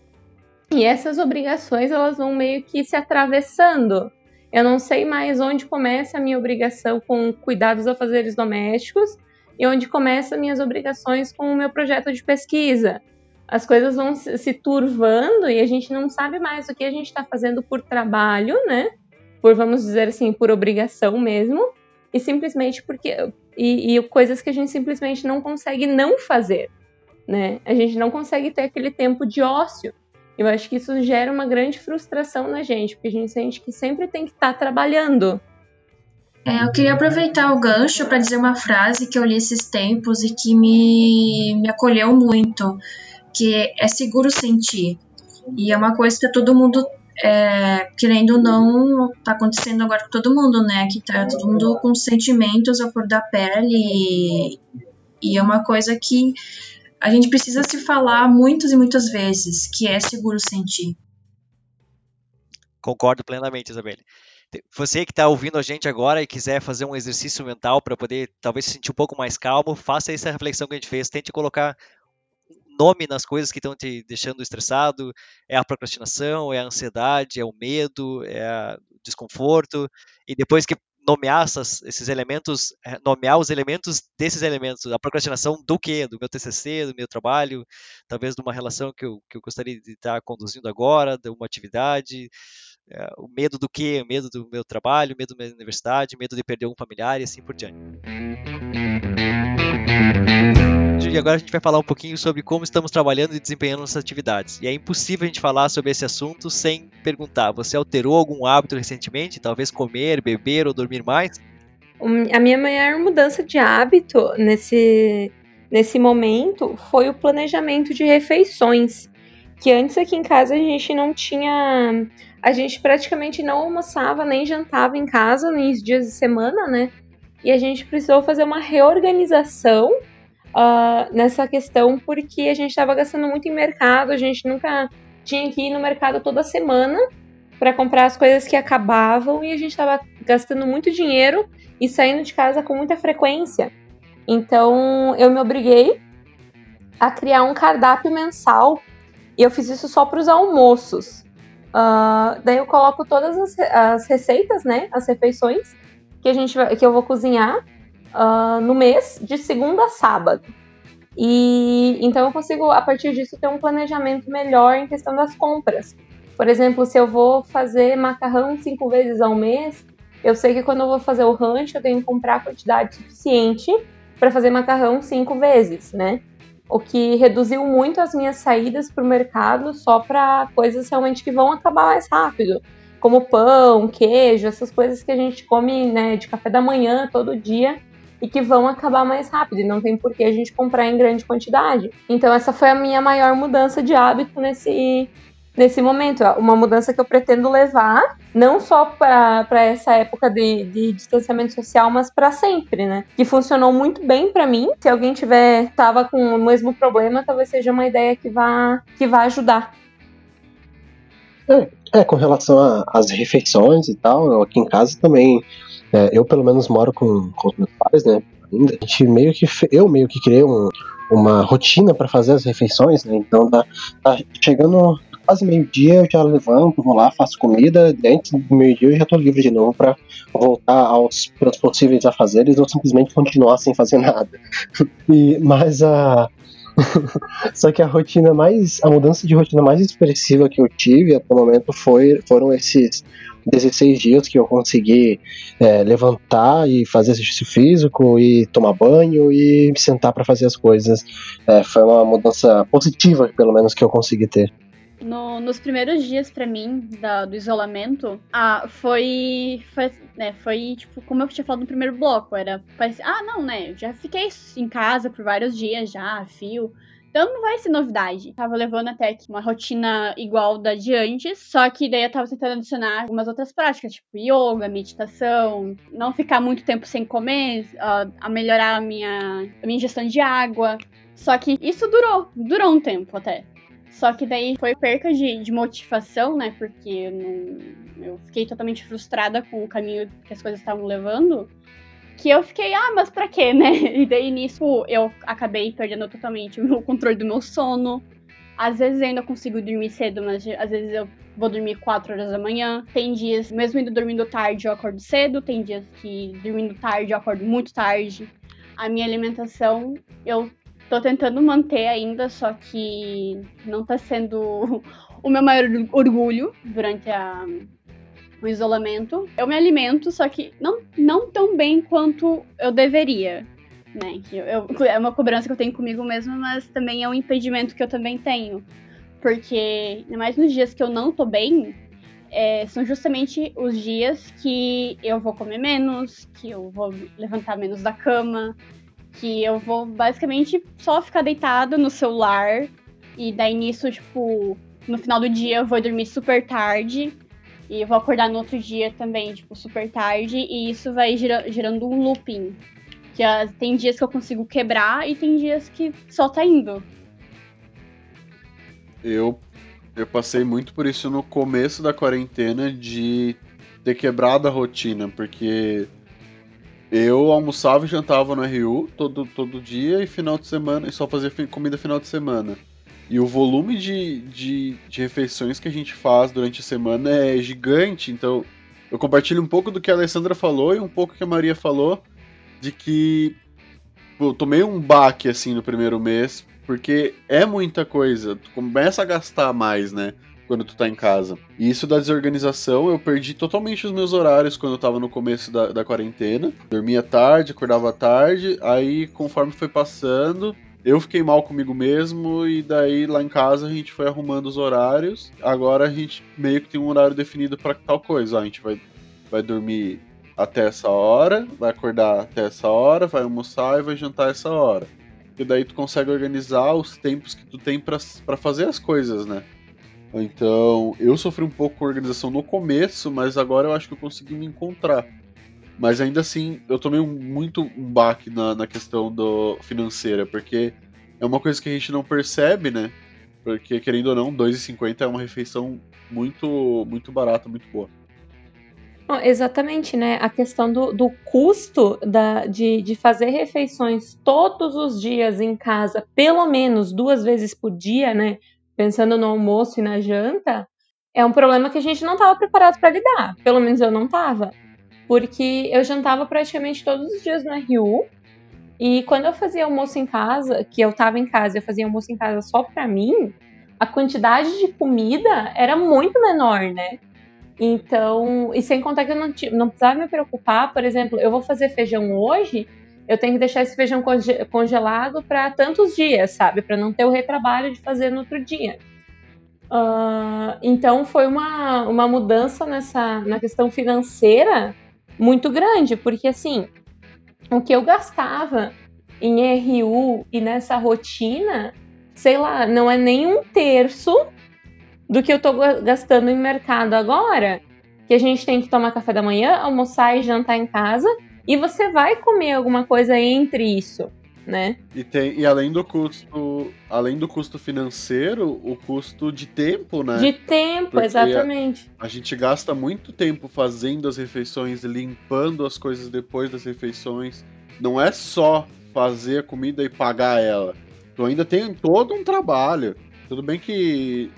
e essas obrigações elas vão meio que se atravessando. Eu não sei mais onde começa a minha obrigação com cuidados a fazeres domésticos e onde começam minhas obrigações com o meu projeto de pesquisa. As coisas vão se turvando e a gente não sabe mais o que a gente está fazendo por trabalho, né? Por, vamos dizer assim, por obrigação mesmo, e simplesmente porque. E, e coisas que a gente simplesmente não consegue não fazer, né? A gente não consegue ter aquele tempo de ócio. Eu acho que isso gera uma grande frustração na gente, porque a gente sente que sempre tem que estar tá trabalhando, é, eu queria aproveitar o gancho para dizer uma frase que eu li esses tempos e que me, me acolheu muito, que é seguro sentir. E é uma coisa que todo mundo, é, querendo ou não, tá acontecendo agora com todo mundo, né? Que tá todo mundo com sentimentos à cor da pele e, e é uma coisa que a gente precisa se falar muitas e muitas vezes, que é seguro sentir. Concordo plenamente, Isabelle. Você que está ouvindo a gente agora e quiser fazer um exercício mental para poder talvez se sentir um pouco mais calmo, faça essa reflexão que a gente fez. Tente colocar nome nas coisas que estão te deixando estressado. É a procrastinação, é a ansiedade, é o medo, é o desconforto. E depois que nomear essas, esses elementos, é, nomear os elementos desses elementos, a procrastinação do quê? Do meu TCC, do meu trabalho, talvez de uma relação que eu, que eu gostaria de estar conduzindo agora, de uma atividade, é, o medo do quê? O medo do meu trabalho, medo da minha universidade, medo de perder um familiar e assim por diante. E agora a gente vai falar um pouquinho sobre como estamos trabalhando e desempenhando nossas atividades. E é impossível a gente falar sobre esse assunto sem perguntar: você alterou algum hábito recentemente? Talvez comer, beber ou dormir mais? A minha maior mudança de hábito nesse, nesse momento foi o planejamento de refeições. Que antes aqui em casa a gente não tinha a gente praticamente não almoçava nem jantava em casa nos dias de semana, né? E a gente precisou fazer uma reorganização uh, nessa questão porque a gente estava gastando muito em mercado, a gente nunca tinha que ir no mercado toda semana para comprar as coisas que acabavam e a gente estava gastando muito dinheiro e saindo de casa com muita frequência. Então eu me obriguei a criar um cardápio mensal e eu fiz isso só para os almoços. Uh, daí eu coloco todas as, as, receitas, né? As refeições que, a gente que eu vou cozinhar uh, no mês, de segunda a sábado. E então eu consigo, a partir disso, ter um planejamento melhor em questão das compras. Por exemplo, se eu vou fazer macarrão cinco vezes ao mês, eu sei que quando eu vou fazer o rancho, eu tenho que comprar a quantidade suficiente para fazer macarrão cinco vezes, né? O que reduziu muito as minhas saídas para o mercado só para coisas realmente que vão acabar mais rápido, como pão, queijo, essas coisas que a gente come né, de café da manhã todo dia e que vão acabar mais rápido, e não tem por que a gente comprar em grande quantidade. Então essa foi a minha maior mudança de hábito nesse nesse momento. Uma mudança que eu pretendo levar, não só para essa época de, de, distanciamento social, mas para sempre, né? Que funcionou muito bem para mim. Se alguém tiver tava com o mesmo problema, talvez seja uma ideia que vá, que vá ajudar. É, é com relação às refeições e tal, aqui em casa também, é, eu pelo menos moro com, com os meus pais, né? ainda, a gente meio que eu meio que criei um, uma rotina para fazer as refeições, né? Então tá, tá chegando quase meio-dia, eu já levanto, vou lá, faço comida, antes do meio-dia eu já tô livre de novo para voltar aos, aos possíveis afazeres ou simplesmente continuar sem fazer nada. e, mas a. Só que a rotina mais. A mudança de rotina mais expressiva que eu tive até o momento foi, foram esses 16 dias que eu consegui é, levantar e fazer exercício físico e tomar banho e me sentar para fazer as coisas. É, foi uma mudança positiva, pelo menos, que eu consegui ter. No, nos primeiros dias para mim da, do isolamento, foi, foi, né, foi tipo como eu tinha falado no primeiro bloco, era ah não, né, já fiquei em casa por vários dias já, fio. Então não vai ser novidade. Tava levando até aqui uma rotina igual da de antes, só que daí eu tava tentando adicionar algumas outras práticas, tipo yoga, meditação, não ficar muito tempo sem comer, uh, a melhorar a minha, a minha ingestão de água. Só que isso durou, durou um tempo até. Só que daí foi perca de, de motivação, né? Porque eu, não, eu fiquei totalmente frustrada com o caminho que as coisas estavam levando que eu fiquei, ah, mas pra quê, né? E daí nisso eu acabei perdendo totalmente o controle do meu sono. Às vezes eu ainda consigo dormir cedo, mas às vezes eu vou dormir 4 horas da manhã. Tem dias, mesmo indo dormindo tarde, eu acordo cedo. Tem dias que dormindo tarde, eu acordo muito tarde. A minha alimentação, eu tô tentando manter ainda, só que não tá sendo o meu maior orgulho durante a, o isolamento. Eu me alimento, só que não, não tão bem quanto eu deveria. Né? Eu, eu, é uma cobrança que eu tenho comigo mesma, mas também é um impedimento que eu também tenho. Porque, ainda mais nos dias que eu não tô bem, é, são justamente os dias que eu vou comer menos, que eu vou levantar menos da cama, que eu vou basicamente só ficar deitado no celular. E daí nisso, tipo, no final do dia eu vou dormir super tarde e vou acordar no outro dia também, tipo, super tarde, e isso vai gira, gerando um looping. Que uh, tem dias que eu consigo quebrar e tem dias que só tá indo. Eu, eu passei muito por isso no começo da quarentena de ter quebrado a rotina, porque eu almoçava e jantava no RU todo, todo dia e final de semana, e só fazia comida final de semana. E o volume de, de, de, refeições que a gente faz durante a semana é gigante. Então, eu compartilho um pouco do que a Alessandra falou e um pouco que a Maria falou, de que eu tomei um baque assim no primeiro mês, porque é muita coisa. Tu começa a gastar mais, né? Quando tu tá em casa. E isso da desorganização, eu perdi totalmente os meus horários quando eu tava no começo da, da quarentena. Dormia tarde, acordava tarde, aí conforme foi passando, eu fiquei mal comigo mesmo e daí lá em casa a gente foi arrumando os horários. Agora a gente meio que tem um horário definido para tal coisa. a gente vai, vai dormir até essa hora, vai acordar até essa hora, vai almoçar e vai jantar essa hora. E daí tu consegue organizar os tempos que tu tem para fazer as coisas, né? Então, eu sofri um pouco com a organização no começo, mas agora eu acho que eu consegui me encontrar. Mas ainda assim, eu tomei muito um baque na, na questão do financeira, porque é uma coisa que a gente não percebe, né? Porque, querendo ou não, 2,50 é uma refeição muito, muito barata, muito boa. exatamente, né? A questão do, do custo da, de, de fazer refeições todos os dias em casa, pelo menos duas vezes por dia, né? Pensando no almoço e na janta, é um problema que a gente não estava preparado para lidar. Pelo menos eu não estava porque eu jantava praticamente todos os dias no RU. E quando eu fazia almoço em casa, que eu tava em casa, eu fazia almoço em casa só pra mim, a quantidade de comida era muito menor, né? Então, e sem contar que eu não, não precisava me preocupar, por exemplo, eu vou fazer feijão hoje, eu tenho que deixar esse feijão congelado para tantos dias, sabe? Para não ter o retrabalho de fazer no outro dia. Uh, então, foi uma, uma mudança nessa, na questão financeira muito grande, porque assim, o que eu gastava em RU e nessa rotina, sei lá, não é nem um terço do que eu tô gastando em mercado agora, que a gente tem que tomar café da manhã, almoçar e jantar em casa, e você vai comer alguma coisa entre isso né? E, tem, e além do custo, além do custo financeiro, o custo de tempo, né? De tempo, Porque exatamente. A, a, gente gasta muito tempo fazendo as refeições, limpando as coisas depois das refeições. não é só fazer a comida e pagar ela. Tu ainda tem todo um trabalho. Tudo bem que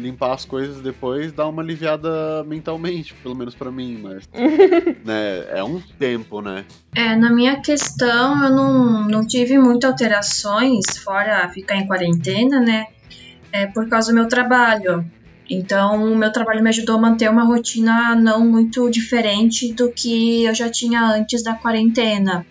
limpar as coisas depois dá uma aliviada mentalmente, pelo menos para mim, mas né, é um tempo, né? É, na minha questão eu não, não tive muitas alterações, fora ficar em quarentena, né? É por causa do meu trabalho. Então, o meu trabalho me ajudou a manter uma rotina não muito diferente do que eu já tinha antes da quarentena.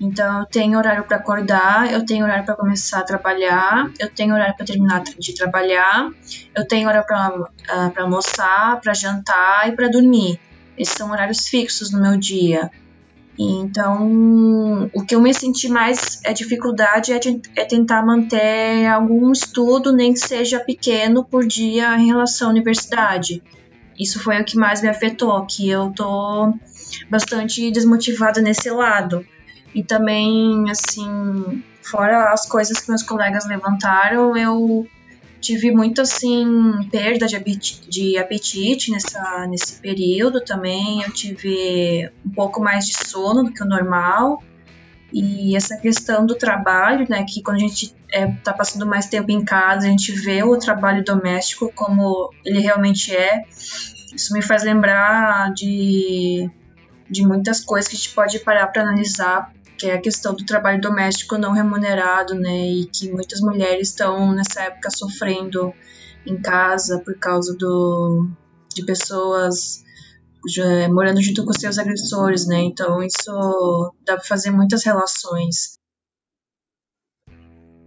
Então, eu tenho horário para acordar, eu tenho horário para começar a trabalhar, eu tenho horário para terminar de trabalhar, eu tenho horário para uh, almoçar, para jantar e para dormir. Esses são horários fixos no meu dia. Então, o que eu me senti mais é dificuldade é, de, é tentar manter algum estudo, nem que seja pequeno, por dia em relação à universidade. Isso foi o que mais me afetou, que eu tô bastante desmotivada nesse lado. E também, assim, fora as coisas que meus colegas levantaram, eu tive muito, assim, perda de apetite, de apetite nessa, nesse período também. Eu tive um pouco mais de sono do que o normal. E essa questão do trabalho, né, que quando a gente é, tá passando mais tempo em casa, a gente vê o trabalho doméstico como ele realmente é. Isso me faz lembrar de, de muitas coisas que a gente pode parar para analisar que é a questão do trabalho doméstico não remunerado, né, e que muitas mulheres estão nessa época sofrendo em casa por causa do, de pessoas já, morando junto com seus agressores, né, então isso dá para fazer muitas relações.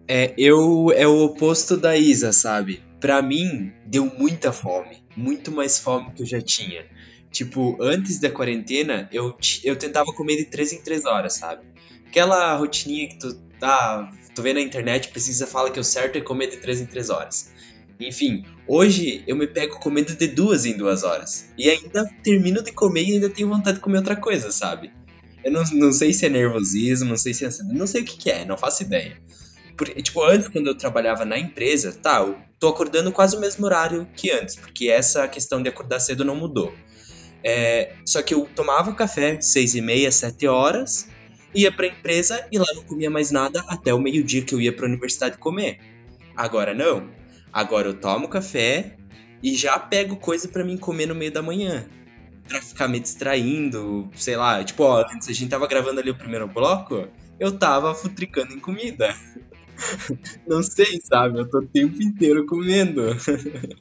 É, eu é o oposto da Isa, sabe? Pra mim, deu muita fome. Muito mais fome que eu já tinha. Tipo, antes da quarentena, eu, eu tentava comer de 3 em 3 horas, sabe? aquela rotininha que tu tá, tu vê na internet, precisa fala que o certo é comer de 3 em 3 horas. Enfim, hoje eu me pego comendo de duas em duas horas. E ainda termino de comer e ainda tenho vontade de comer outra coisa, sabe? Eu não, não sei se é nervosismo, não sei se é. Não sei o que, que é, não faço ideia. Porque, tipo, antes, quando eu trabalhava na empresa, tá, eu tô acordando quase o mesmo horário que antes, porque essa questão de acordar cedo não mudou. É, só que eu tomava café seis e meia, sete horas, ia pra empresa e lá não comia mais nada até o meio-dia que eu ia pra universidade comer. Agora não. Agora eu tomo café e já pego coisa para mim comer no meio da manhã. Pra ficar me distraindo, sei lá. Tipo, ó, antes a gente tava gravando ali o primeiro bloco, eu tava futricando em comida. Não sei, sabe? Eu tô o tempo inteiro comendo.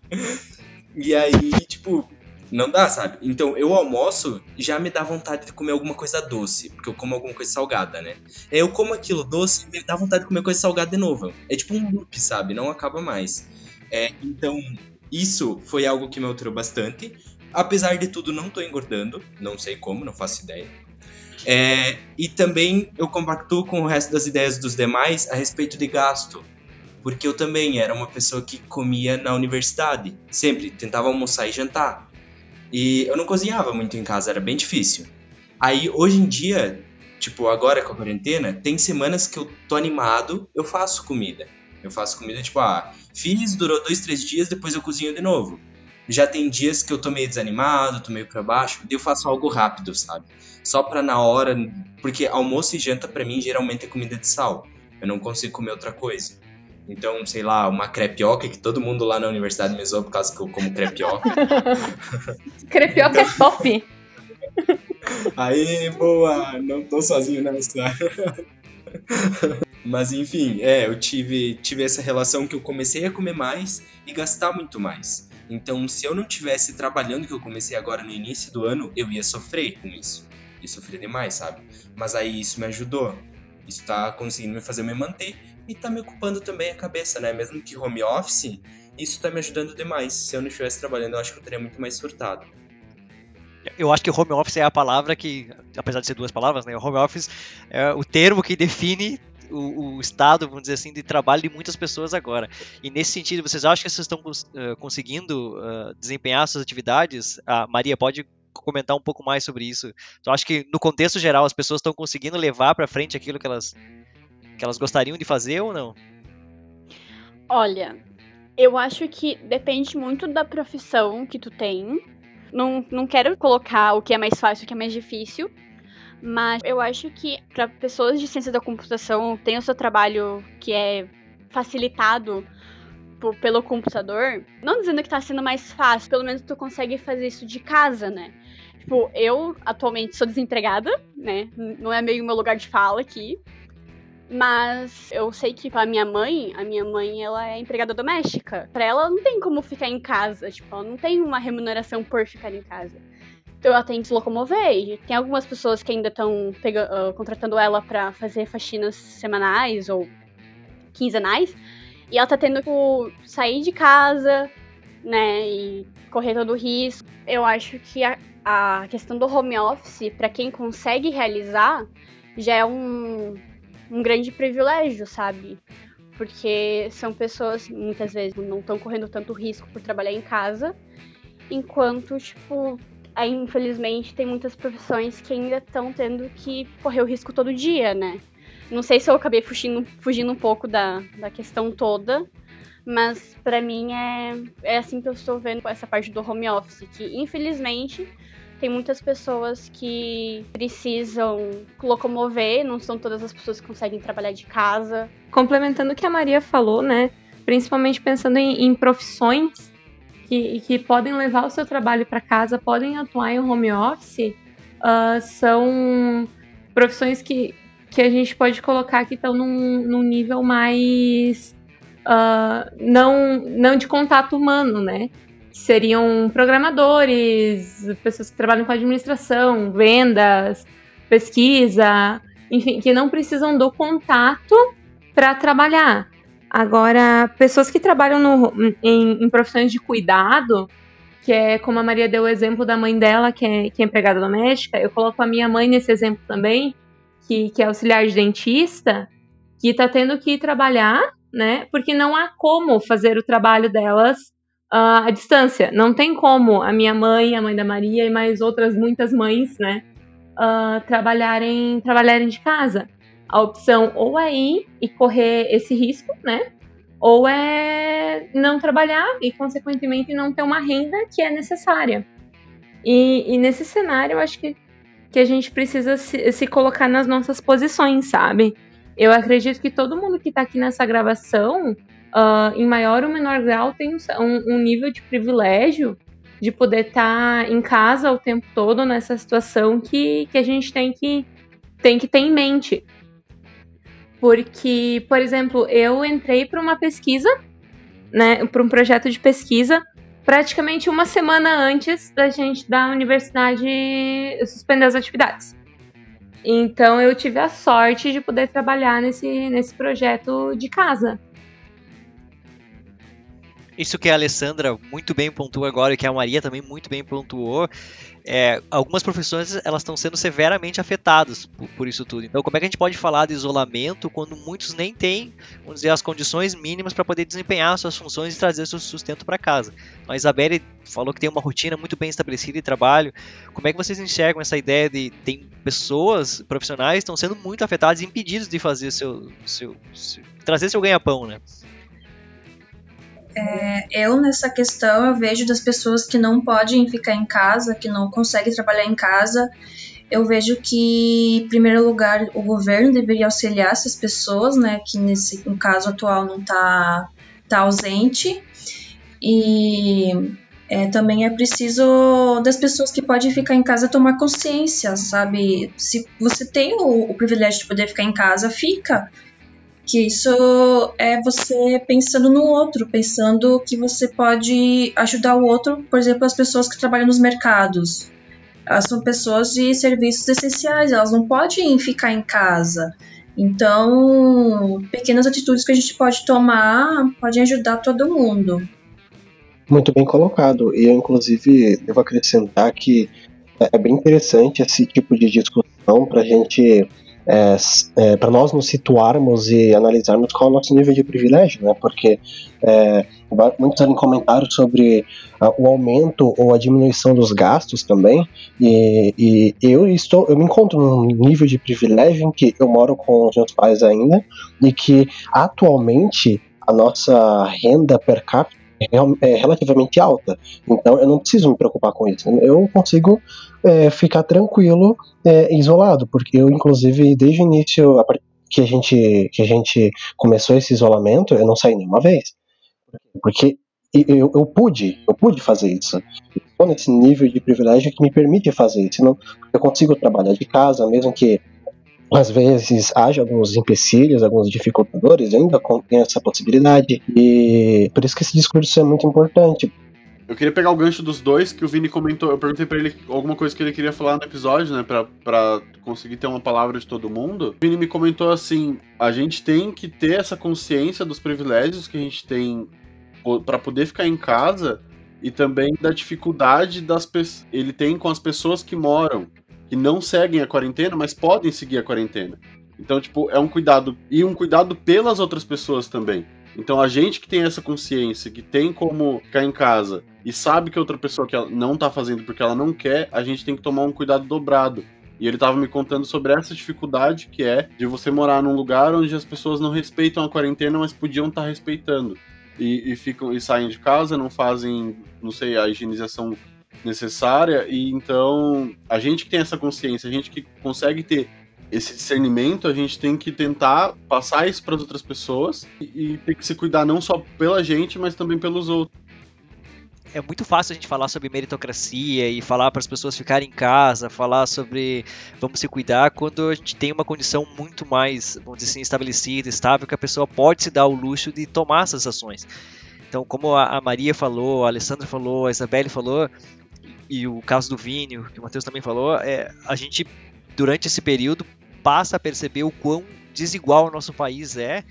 e aí, tipo, não dá, sabe? Então, eu almoço já me dá vontade de comer alguma coisa doce, porque eu como alguma coisa salgada, né? Eu como aquilo doce me dá vontade de comer coisa salgada de novo. É tipo um loop, sabe? Não acaba mais. É, então, isso foi algo que me alterou bastante. Apesar de tudo, não tô engordando. Não sei como, não faço ideia. É, e também eu compactuo com o resto das ideias dos demais a respeito de gasto. Porque eu também era uma pessoa que comia na universidade. Sempre tentava almoçar e jantar. E eu não cozinhava muito em casa, era bem difícil. Aí hoje em dia, tipo, agora com a quarentena, tem semanas que eu tô animado, eu faço comida. Eu faço comida, tipo, ah, fiz, durou dois, três dias, depois eu cozinho de novo. Já tem dias que eu tô meio desanimado, tô meio pra baixo, e eu faço algo rápido, sabe? Só pra na hora, porque almoço e janta para mim geralmente é comida de sal. Eu não consigo comer outra coisa. Então, sei lá, uma crepioca, que todo mundo lá na universidade me zoou por causa que eu como crepioca. crepioca então... é top! Aí, boa! Não tô sozinho nessa. Mas enfim, é, eu tive, tive essa relação que eu comecei a comer mais e gastar muito mais. Então, se eu não tivesse trabalhando, que eu comecei agora no início do ano, eu ia sofrer com isso. Ia sofrer demais, sabe? Mas aí isso me ajudou. Isso tá conseguindo me fazer me manter e tá me ocupando também a cabeça, né? Mesmo que home office, isso tá me ajudando demais. Se eu não estivesse trabalhando, eu acho que eu teria muito mais surtado. Eu acho que home office é a palavra que, apesar de ser duas palavras, né? Home office é o termo que define o, o, estado, vamos dizer assim, de trabalho de muitas pessoas agora. E nesse sentido, vocês acham que vocês estão uh, conseguindo uh, desempenhar suas atividades? A Maria pode comentar um pouco mais sobre isso. Tu acha que no contexto geral as pessoas estão conseguindo levar para frente aquilo que elas que elas gostariam de fazer ou não? Olha, eu acho que depende muito da profissão que tu tem. Não, não quero colocar o que é mais fácil o que é mais difícil, Mas eu acho que para pessoas de ciência da computação tem o seu trabalho que é facilitado pelo computador, não dizendo que tá sendo mais fácil, pelo menos tu consegue fazer isso de casa, né? Tipo, eu atualmente sou desempregada, né? Não é meio meu lugar de fala aqui. Mas eu sei que a minha mãe, a minha mãe, ela é empregada doméstica. Para ela não tem como ficar em casa, tipo, ela não tem uma remuneração por ficar em casa. Então ela tem que se locomover. E tem algumas pessoas que ainda estão uh, contratando ela para fazer faxinas semanais ou quinzenais. E ela tá tendo que sair de casa, né, e correr todo o risco. Eu acho que a, a questão do home office, para quem consegue realizar, já é um, um grande privilégio, sabe? Porque são pessoas, muitas vezes, não estão correndo tanto risco por trabalhar em casa, enquanto, tipo, aí, infelizmente, tem muitas profissões que ainda estão tendo que correr o risco todo dia, né? Não sei se eu acabei fugindo, fugindo um pouco da, da questão toda, mas para mim é, é assim que eu estou vendo essa parte do home office, que infelizmente tem muitas pessoas que precisam locomover, não são todas as pessoas que conseguem trabalhar de casa. Complementando o que a Maria falou, né? Principalmente pensando em, em profissões que, que podem levar o seu trabalho para casa, podem atuar em home office, uh, são profissões que, que a gente pode colocar que estão num, num nível mais uh, não, não de contato humano, né? seriam programadores, pessoas que trabalham com administração, vendas, pesquisa, enfim, que não precisam do contato para trabalhar. Agora, pessoas que trabalham no, em, em, profissões de cuidado, que é como a Maria deu o exemplo da mãe dela, que é, que é empregada doméstica, eu coloco a minha mãe nesse exemplo também, que, que é auxiliar de dentista, que está tendo que trabalhar, né? Porque não há como fazer o trabalho delas uh, à distância. Não tem como a minha mãe, a mãe da Maria e mais outras muitas mães, né, uh, trabalharem, trabalharem de casa. A opção ou é ir e correr esse risco, né, ou é não trabalhar e, consequentemente, não ter uma renda que é necessária. E, e nesse cenário, eu acho que, que a gente precisa se, se colocar nas nossas posições, sabe? Eu acredito que todo mundo que está aqui nessa gravação uh, em maior ou menor grau, tem um, um nível de privilégio de poder estar tá em casa o tempo todo nessa situação que, que a gente tem que, tem que ter em mente. Porque, por exemplo, eu entrei para uma pesquisa, né, para um projeto de pesquisa, praticamente uma semana antes da gente da universidade suspender as atividades. Então eu tive a sorte de poder trabalhar nesse, nesse projeto de casa. Isso que a Alessandra muito bem pontuou agora e que a Maria também muito bem pontuou, é, algumas profissões elas estão sendo severamente afetadas por, por, isso tudo. Então, como é que a gente pode falar de isolamento quando muitos nem têm, vamos dizer, as condições mínimas para poder desempenhar suas funções e trazer seu sustento para casa? A Isabelle falou que tem uma rotina muito bem estabelecida de trabalho. Como é que vocês enxergam essa ideia de tem pessoas profissionais estão sendo muito afetadas impedidos de fazer seu, seu, seu trazer seu ganha-pão, né? É, eu, nessa questão, eu vejo das pessoas que não podem ficar em casa, que não conseguem trabalhar em casa, eu vejo que, em primeiro lugar, o governo deveria auxiliar essas pessoas, né, que nesse no caso atual não está tá ausente, e é, também é preciso das pessoas que podem ficar em casa tomar consciência, sabe? Se você tem o, o privilégio de poder ficar em casa, fica que isso é você pensando no outro, pensando que você pode ajudar o outro, por exemplo, as pessoas que trabalham nos mercados. Elas são pessoas de serviços essenciais, elas não podem ficar em casa. Então, pequenas atitudes que a gente pode tomar podem ajudar todo mundo. Muito bem colocado. E eu, inclusive, devo acrescentar que é bem interessante esse tipo de discussão para a gente é, é, para nós nos situarmos e analisarmos qual é o nosso nível de privilégio, né? Porque é, muitos têm comentários sobre uh, o aumento ou a diminuição dos gastos também, e, e, eu estou, eu me encontro num nível de privilégio em que eu moro com os meus pais ainda e que atualmente a nossa renda per capita é relativamente alta. Então eu não preciso me preocupar com isso. Eu consigo é, ficar tranquilo, é, isolado, porque eu, inclusive, desde o início, a que a gente que a gente começou esse isolamento, eu não saí nenhuma vez, porque eu, eu pude, eu pude fazer isso. Estou nesse nível de privilégio que me permite fazer isso. Eu consigo trabalhar de casa, mesmo que às vezes haja alguns empecilhos, alguns dificultadores, ainda tem essa possibilidade. E por isso que esse discurso é muito importante. Eu queria pegar o gancho dos dois, que o Vini comentou. Eu perguntei para ele alguma coisa que ele queria falar no episódio, né? Pra, pra conseguir ter uma palavra de todo mundo. O Vini me comentou assim: a gente tem que ter essa consciência dos privilégios que a gente tem para poder ficar em casa e também da dificuldade das ele tem com as pessoas que moram que não seguem a quarentena, mas podem seguir a quarentena. Então, tipo, é um cuidado. E um cuidado pelas outras pessoas também. Então, a gente que tem essa consciência, que tem como ficar em casa e sabe que outra pessoa que não tá fazendo porque ela não quer, a gente tem que tomar um cuidado dobrado. E ele tava me contando sobre essa dificuldade que é de você morar num lugar onde as pessoas não respeitam a quarentena, mas podiam estar tá respeitando. E, e, ficam e saem de casa, não fazem, não sei, a higienização necessária, e então a gente que tem essa consciência, a gente que consegue ter esse discernimento, a gente tem que tentar passar isso para as outras pessoas e, ter que se cuidar não só pela gente, mas também pelos outros é muito fácil a gente falar sobre meritocracia e falar para as pessoas ficarem em casa, falar sobre vamos se cuidar quando a gente tem uma condição muito mais, vamos dizer assim, estabelecida, estável, que a pessoa pode se dar o luxo de tomar essas ações. Então, como a Maria falou, a Alessandra falou, a Isabelle falou, e o caso do Vini, que o Matheus também falou, é, a gente, durante esse período, passa a perceber o quão desigual o nosso país é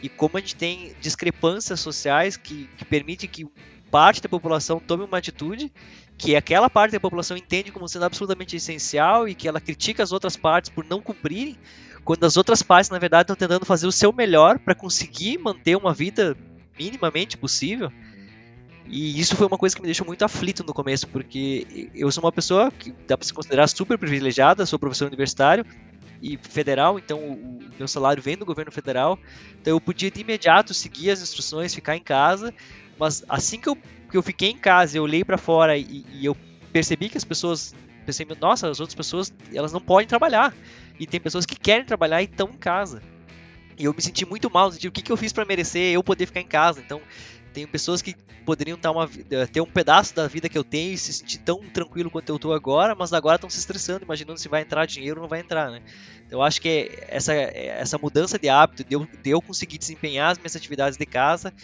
e como a gente tem discrepâncias sociais que, que permite que parte da população tome uma atitude que aquela parte da população entende como sendo absolutamente essencial e que ela critica as outras partes por não cumprirem, quando as outras partes, na verdade, estão tentando fazer o seu melhor para conseguir manter uma vida minimamente possível. E isso foi uma coisa que me deixou muito aflito no começo, porque eu sou uma pessoa que dá para se considerar super privilegiada, sou professor universitário e federal, então o meu salário vem do governo federal, então eu podia de imediato seguir as instruções, ficar em casa, mas assim que eu, que eu fiquei em casa, eu olhei para fora e, e eu percebi que as pessoas pensei, nossa, as outras pessoas, elas não podem trabalhar. E tem pessoas que querem trabalhar e estão em casa. E eu me senti muito mal, senti, o que, que eu fiz para merecer eu poder ficar em casa. Então, tem pessoas que poderiam ter, uma, eh, ter um pedaço da vida que eu tenho e se sentir tão tranquilo quanto eu tô agora, mas agora estão se estressando, imaginando se vai entrar dinheiro ou não vai entrar, né? Então acho que essa, essa mudança de hábito, de eu, de eu conseguir desempenhar as minhas atividades de casa,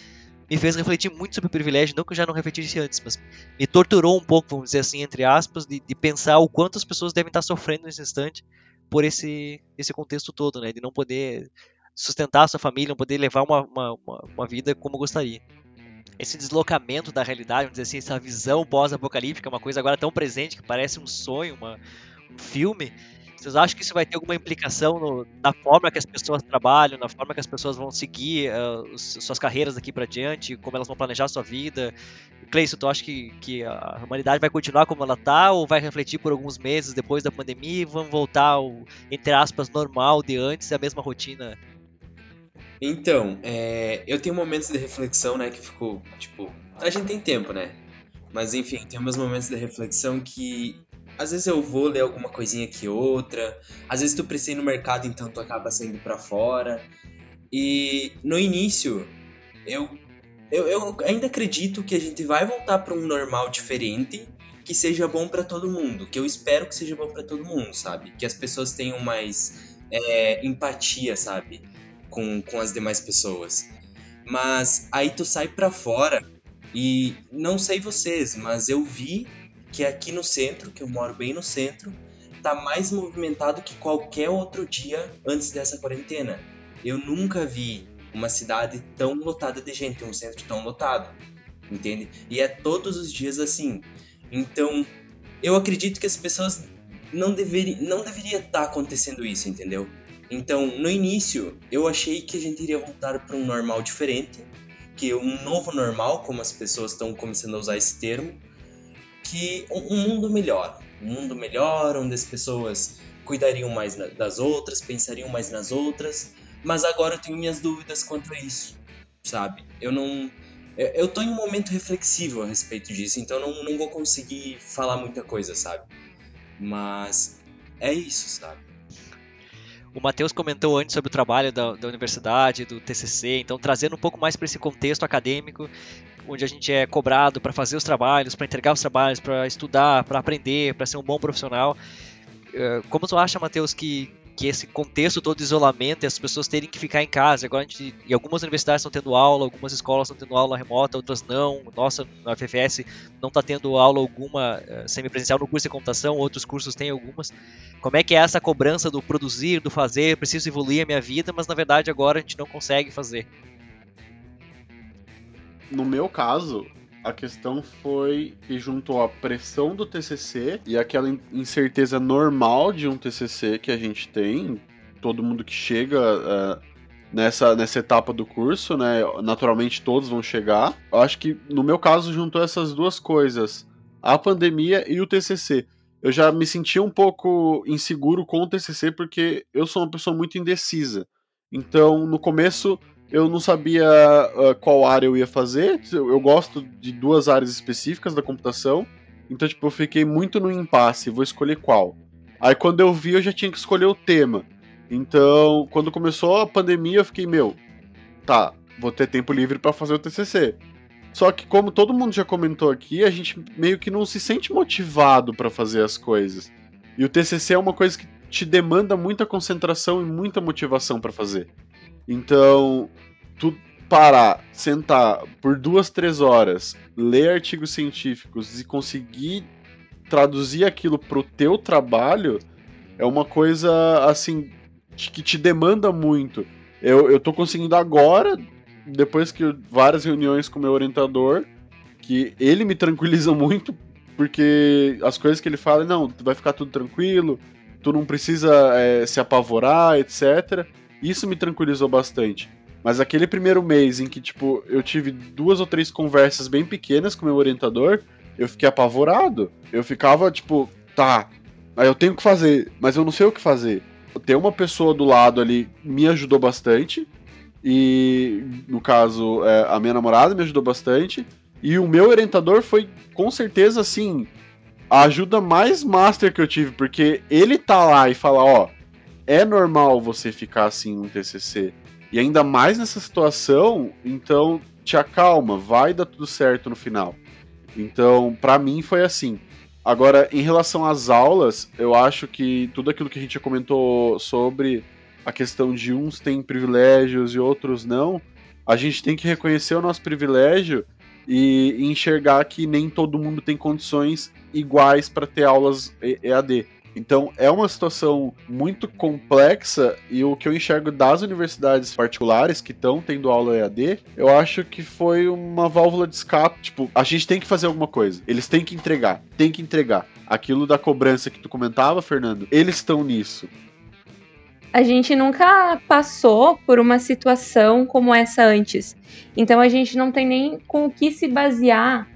me fez refletir muito sobre o privilégio, não que eu já não refletisse antes, mas me torturou um pouco, vamos dizer assim, entre aspas, de, de pensar o quanto as pessoas devem estar sofrendo nesse instante por esse, esse contexto todo, né? De não poder sustentar a sua família, não poder levar uma, uma, uma, uma vida como gostaria esse deslocamento da realidade, vamos dizer assim, essa visão pós-apocalíptica, uma coisa agora tão presente que parece um sonho, uma, um filme. Vocês acham que isso vai ter alguma implicação no, na forma que as pessoas trabalham, na forma que as pessoas vão seguir uh, suas carreiras daqui para diante, como elas vão planejar a sua vida? Cleison, tu acha que, que a humanidade vai continuar como ela tá ou vai refletir por alguns meses depois da pandemia e vamos voltar ao, entre aspas, normal de antes, a mesma rotina então, é, eu tenho momentos de reflexão, né, que ficou, tipo, a gente tem tempo, né? Mas enfim, tem meus momentos de reflexão que às vezes eu vou ler alguma coisinha que outra, às vezes tu precisa ir no mercado, então tu acaba saindo para fora. E no início, eu, eu, eu ainda acredito que a gente vai voltar para um normal diferente, que seja bom para todo mundo, que eu espero que seja bom para todo mundo, sabe? Que as pessoas tenham mais é, empatia, sabe? Com, com as demais pessoas. Mas aí tu sai para fora e não sei vocês, mas eu vi que aqui no centro, que eu moro bem no centro, tá mais movimentado que qualquer outro dia antes dessa quarentena. Eu nunca vi uma cidade tão lotada de gente, um centro tão lotado, entende? E é todos os dias assim. Então, eu acredito que as pessoas não deveriam não deveria estar tá acontecendo isso, entendeu? Então, no início, eu achei que a gente iria voltar para um normal diferente, que um novo normal, como as pessoas estão começando a usar esse termo, que um mundo melhor, um mundo melhor, onde as pessoas cuidariam mais das outras, pensariam mais nas outras, mas agora eu tenho minhas dúvidas quanto a isso, sabe? Eu não Eu, tô em um momento reflexivo a respeito disso, então não, não vou conseguir falar muita coisa, sabe? Mas é isso, sabe? O Matheus comentou antes sobre o trabalho da, da universidade, do TCC, então trazendo um pouco mais para esse contexto acadêmico, onde a gente é cobrado para fazer os trabalhos, para entregar os trabalhos, para estudar, para aprender, para ser um bom profissional. Eh, como tu acha, Matheus, que, que esse contexto todo de isolamento e as pessoas terem que ficar em casa, agora a gente, e algumas universidades estão tendo aula, algumas escolas estão tendo aula remota, outras não, nossa, na FFS não está tendo aula alguma uh, semipresencial no curso de computação, outros cursos têm algumas. Como é que é essa cobrança do produzir, do fazer, preciso evoluir a minha vida, mas na verdade agora a gente não consegue fazer? No meu caso, a questão foi que juntou a pressão do TCC e aquela incerteza normal de um TCC que a gente tem, todo mundo que chega uh, nessa, nessa etapa do curso, né? Naturalmente todos vão chegar. Eu acho que no meu caso juntou essas duas coisas, a pandemia e o TCC. Eu já me sentia um pouco inseguro com o TCC porque eu sou uma pessoa muito indecisa. Então, no começo, eu não sabia uh, qual área eu ia fazer. Eu gosto de duas áreas específicas da computação. Então, tipo, eu fiquei muito no impasse, vou escolher qual. Aí quando eu vi, eu já tinha que escolher o tema. Então, quando começou a pandemia, eu fiquei, meu, tá, vou ter tempo livre para fazer o TCC. Só que como todo mundo já comentou aqui, a gente meio que não se sente motivado para fazer as coisas. E o TCC é uma coisa que te demanda muita concentração e muita motivação para fazer. Então, tu parar, sentar por duas, três horas, ler artigos científicos e conseguir traduzir aquilo pro teu trabalho é uma coisa assim que te demanda muito. Eu, eu tô conseguindo agora, depois que várias reuniões com meu orientador, que ele me tranquiliza muito, porque as coisas que ele fala, não, vai ficar tudo tranquilo, tu não precisa é, se apavorar, etc. Isso me tranquilizou bastante. Mas aquele primeiro mês em que, tipo, eu tive duas ou três conversas bem pequenas com meu orientador, eu fiquei apavorado. Eu ficava, tipo, tá, aí eu tenho que fazer, mas eu não sei o que fazer. Ter uma pessoa do lado ali me ajudou bastante. E, no caso, é, a minha namorada me ajudou bastante. E o meu orientador foi, com certeza, assim, a ajuda mais master que eu tive, porque ele tá lá e fala, ó, é normal você ficar assim no TCC. E ainda mais nessa situação, então te acalma, vai dar tudo certo no final. Então, para mim foi assim. Agora, em relação às aulas, eu acho que tudo aquilo que a gente comentou sobre a questão de uns têm privilégios e outros não, a gente tem que reconhecer o nosso privilégio e enxergar que nem todo mundo tem condições iguais para ter aulas EAD. Então é uma situação muito complexa e o que eu enxergo das universidades particulares que estão tendo aula EAD, eu acho que foi uma válvula de escape. Tipo, a gente tem que fazer alguma coisa. Eles têm que entregar, tem que entregar. Aquilo da cobrança que tu comentava, Fernando, eles estão nisso. A gente nunca passou por uma situação como essa antes. Então a gente não tem nem com o que se basear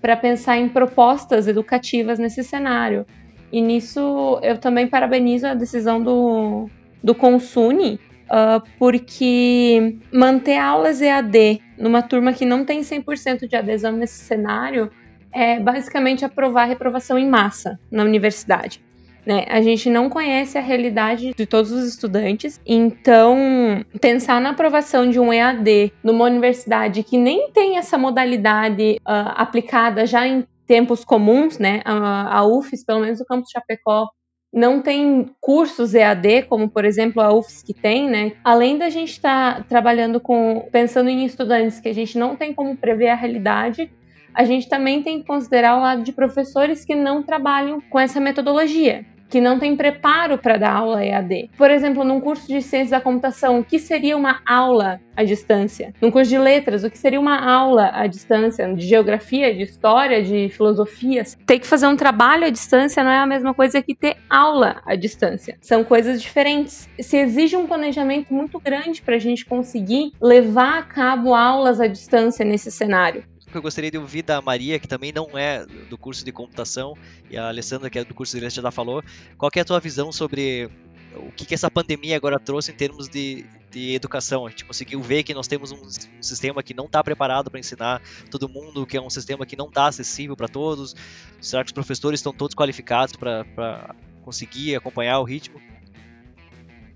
para pensar em propostas educativas nesse cenário. E nisso eu também parabenizo a decisão do, do Consune, uh, porque manter aulas EAD numa turma que não tem 100% de adesão nesse cenário é basicamente aprovar a reprovação em massa na universidade. Né? A gente não conhece a realidade de todos os estudantes, então pensar na aprovação de um EAD numa universidade que nem tem essa modalidade uh, aplicada já em tempos comuns, né? A, a UFES, pelo menos o campus Chapecó, não tem cursos EAD, como por exemplo a UFES que tem, né? Além da gente estar tá trabalhando com, pensando em estudantes que a gente não tem como prever a realidade, a gente também tem que considerar o lado de professores que não trabalham com essa metodologia que não tem preparo para dar aula EAD. Por exemplo, num curso de ciências da computação, o que seria uma aula à distância? Num curso de letras, o que seria uma aula à distância? De geografia, de história, de filosofia? Ter que fazer um trabalho à distância não é a mesma coisa que ter aula à distância. São coisas diferentes. Se exige um planejamento muito grande para a gente conseguir levar a cabo aulas à distância nesse cenário que eu gostaria de ouvir da Maria, que também não é do curso de computação, e a Alessandra, que é do curso de direito, já falou. Qual é a tua visão sobre o que, que essa pandemia agora trouxe em termos de, de educação. A gente conseguiu ver que nós temos um, um sistema que não está preparado para ensinar todo mundo, que é um sistema que não está acessível para todos. Será que os professores estão todos qualificados para conseguir acompanhar o ritmo?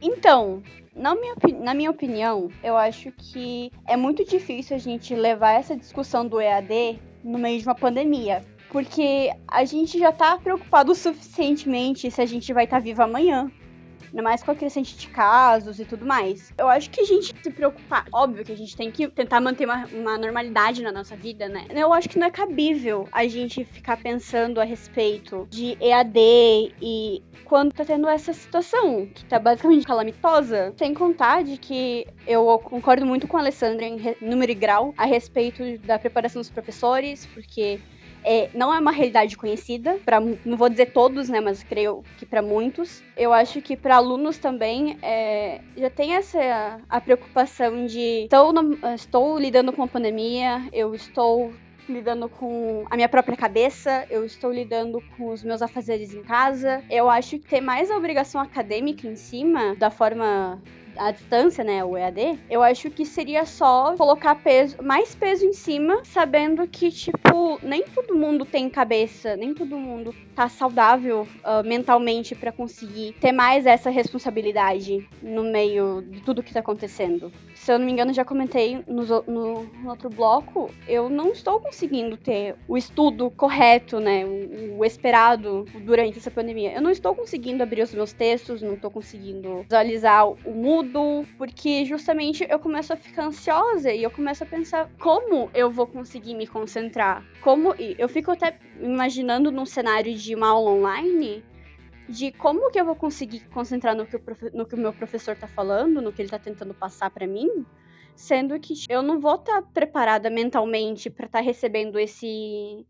Então, na minha, na minha opinião, eu acho que é muito difícil a gente levar essa discussão do EAD no meio de uma pandemia. Porque a gente já tá preocupado suficientemente se a gente vai estar tá vivo amanhã ainda mais com a crescente de casos e tudo mais. Eu acho que a gente se preocupar, óbvio que a gente tem que tentar manter uma, uma normalidade na nossa vida, né? Eu acho que não é cabível a gente ficar pensando a respeito de EAD e quando tá tendo essa situação que tá basicamente calamitosa, sem contar de que eu concordo muito com a Alessandra em número e grau a respeito da preparação dos professores, porque é, não é uma realidade conhecida, não vou dizer todos, né, mas creio que para muitos. Eu acho que para alunos também é, já tem essa a preocupação de estou, estou lidando com a pandemia, eu estou lidando com a minha própria cabeça, eu estou lidando com os meus afazeres em casa. Eu acho que ter mais a obrigação acadêmica em cima da forma à distância, né, o EAD, eu acho que seria só colocar peso, mais peso em cima, sabendo que, tipo, nem todo mundo tem cabeça, nem todo mundo tá saudável uh, mentalmente para conseguir ter mais essa responsabilidade no meio de tudo que tá acontecendo. Se eu não me engano, já comentei no, no, no outro bloco, eu não estou conseguindo ter o estudo correto, né, o, o esperado durante essa pandemia. Eu não estou conseguindo abrir os meus textos, não estou conseguindo visualizar o mundo tudo, porque justamente eu começo a ficar ansiosa e eu começo a pensar como eu vou conseguir me concentrar. Como eu fico até imaginando num cenário de uma aula online de como que eu vou conseguir concentrar no que o, no que o meu professor tá falando, no que ele tá tentando passar para mim, sendo que eu não vou estar tá preparada mentalmente para estar tá recebendo esse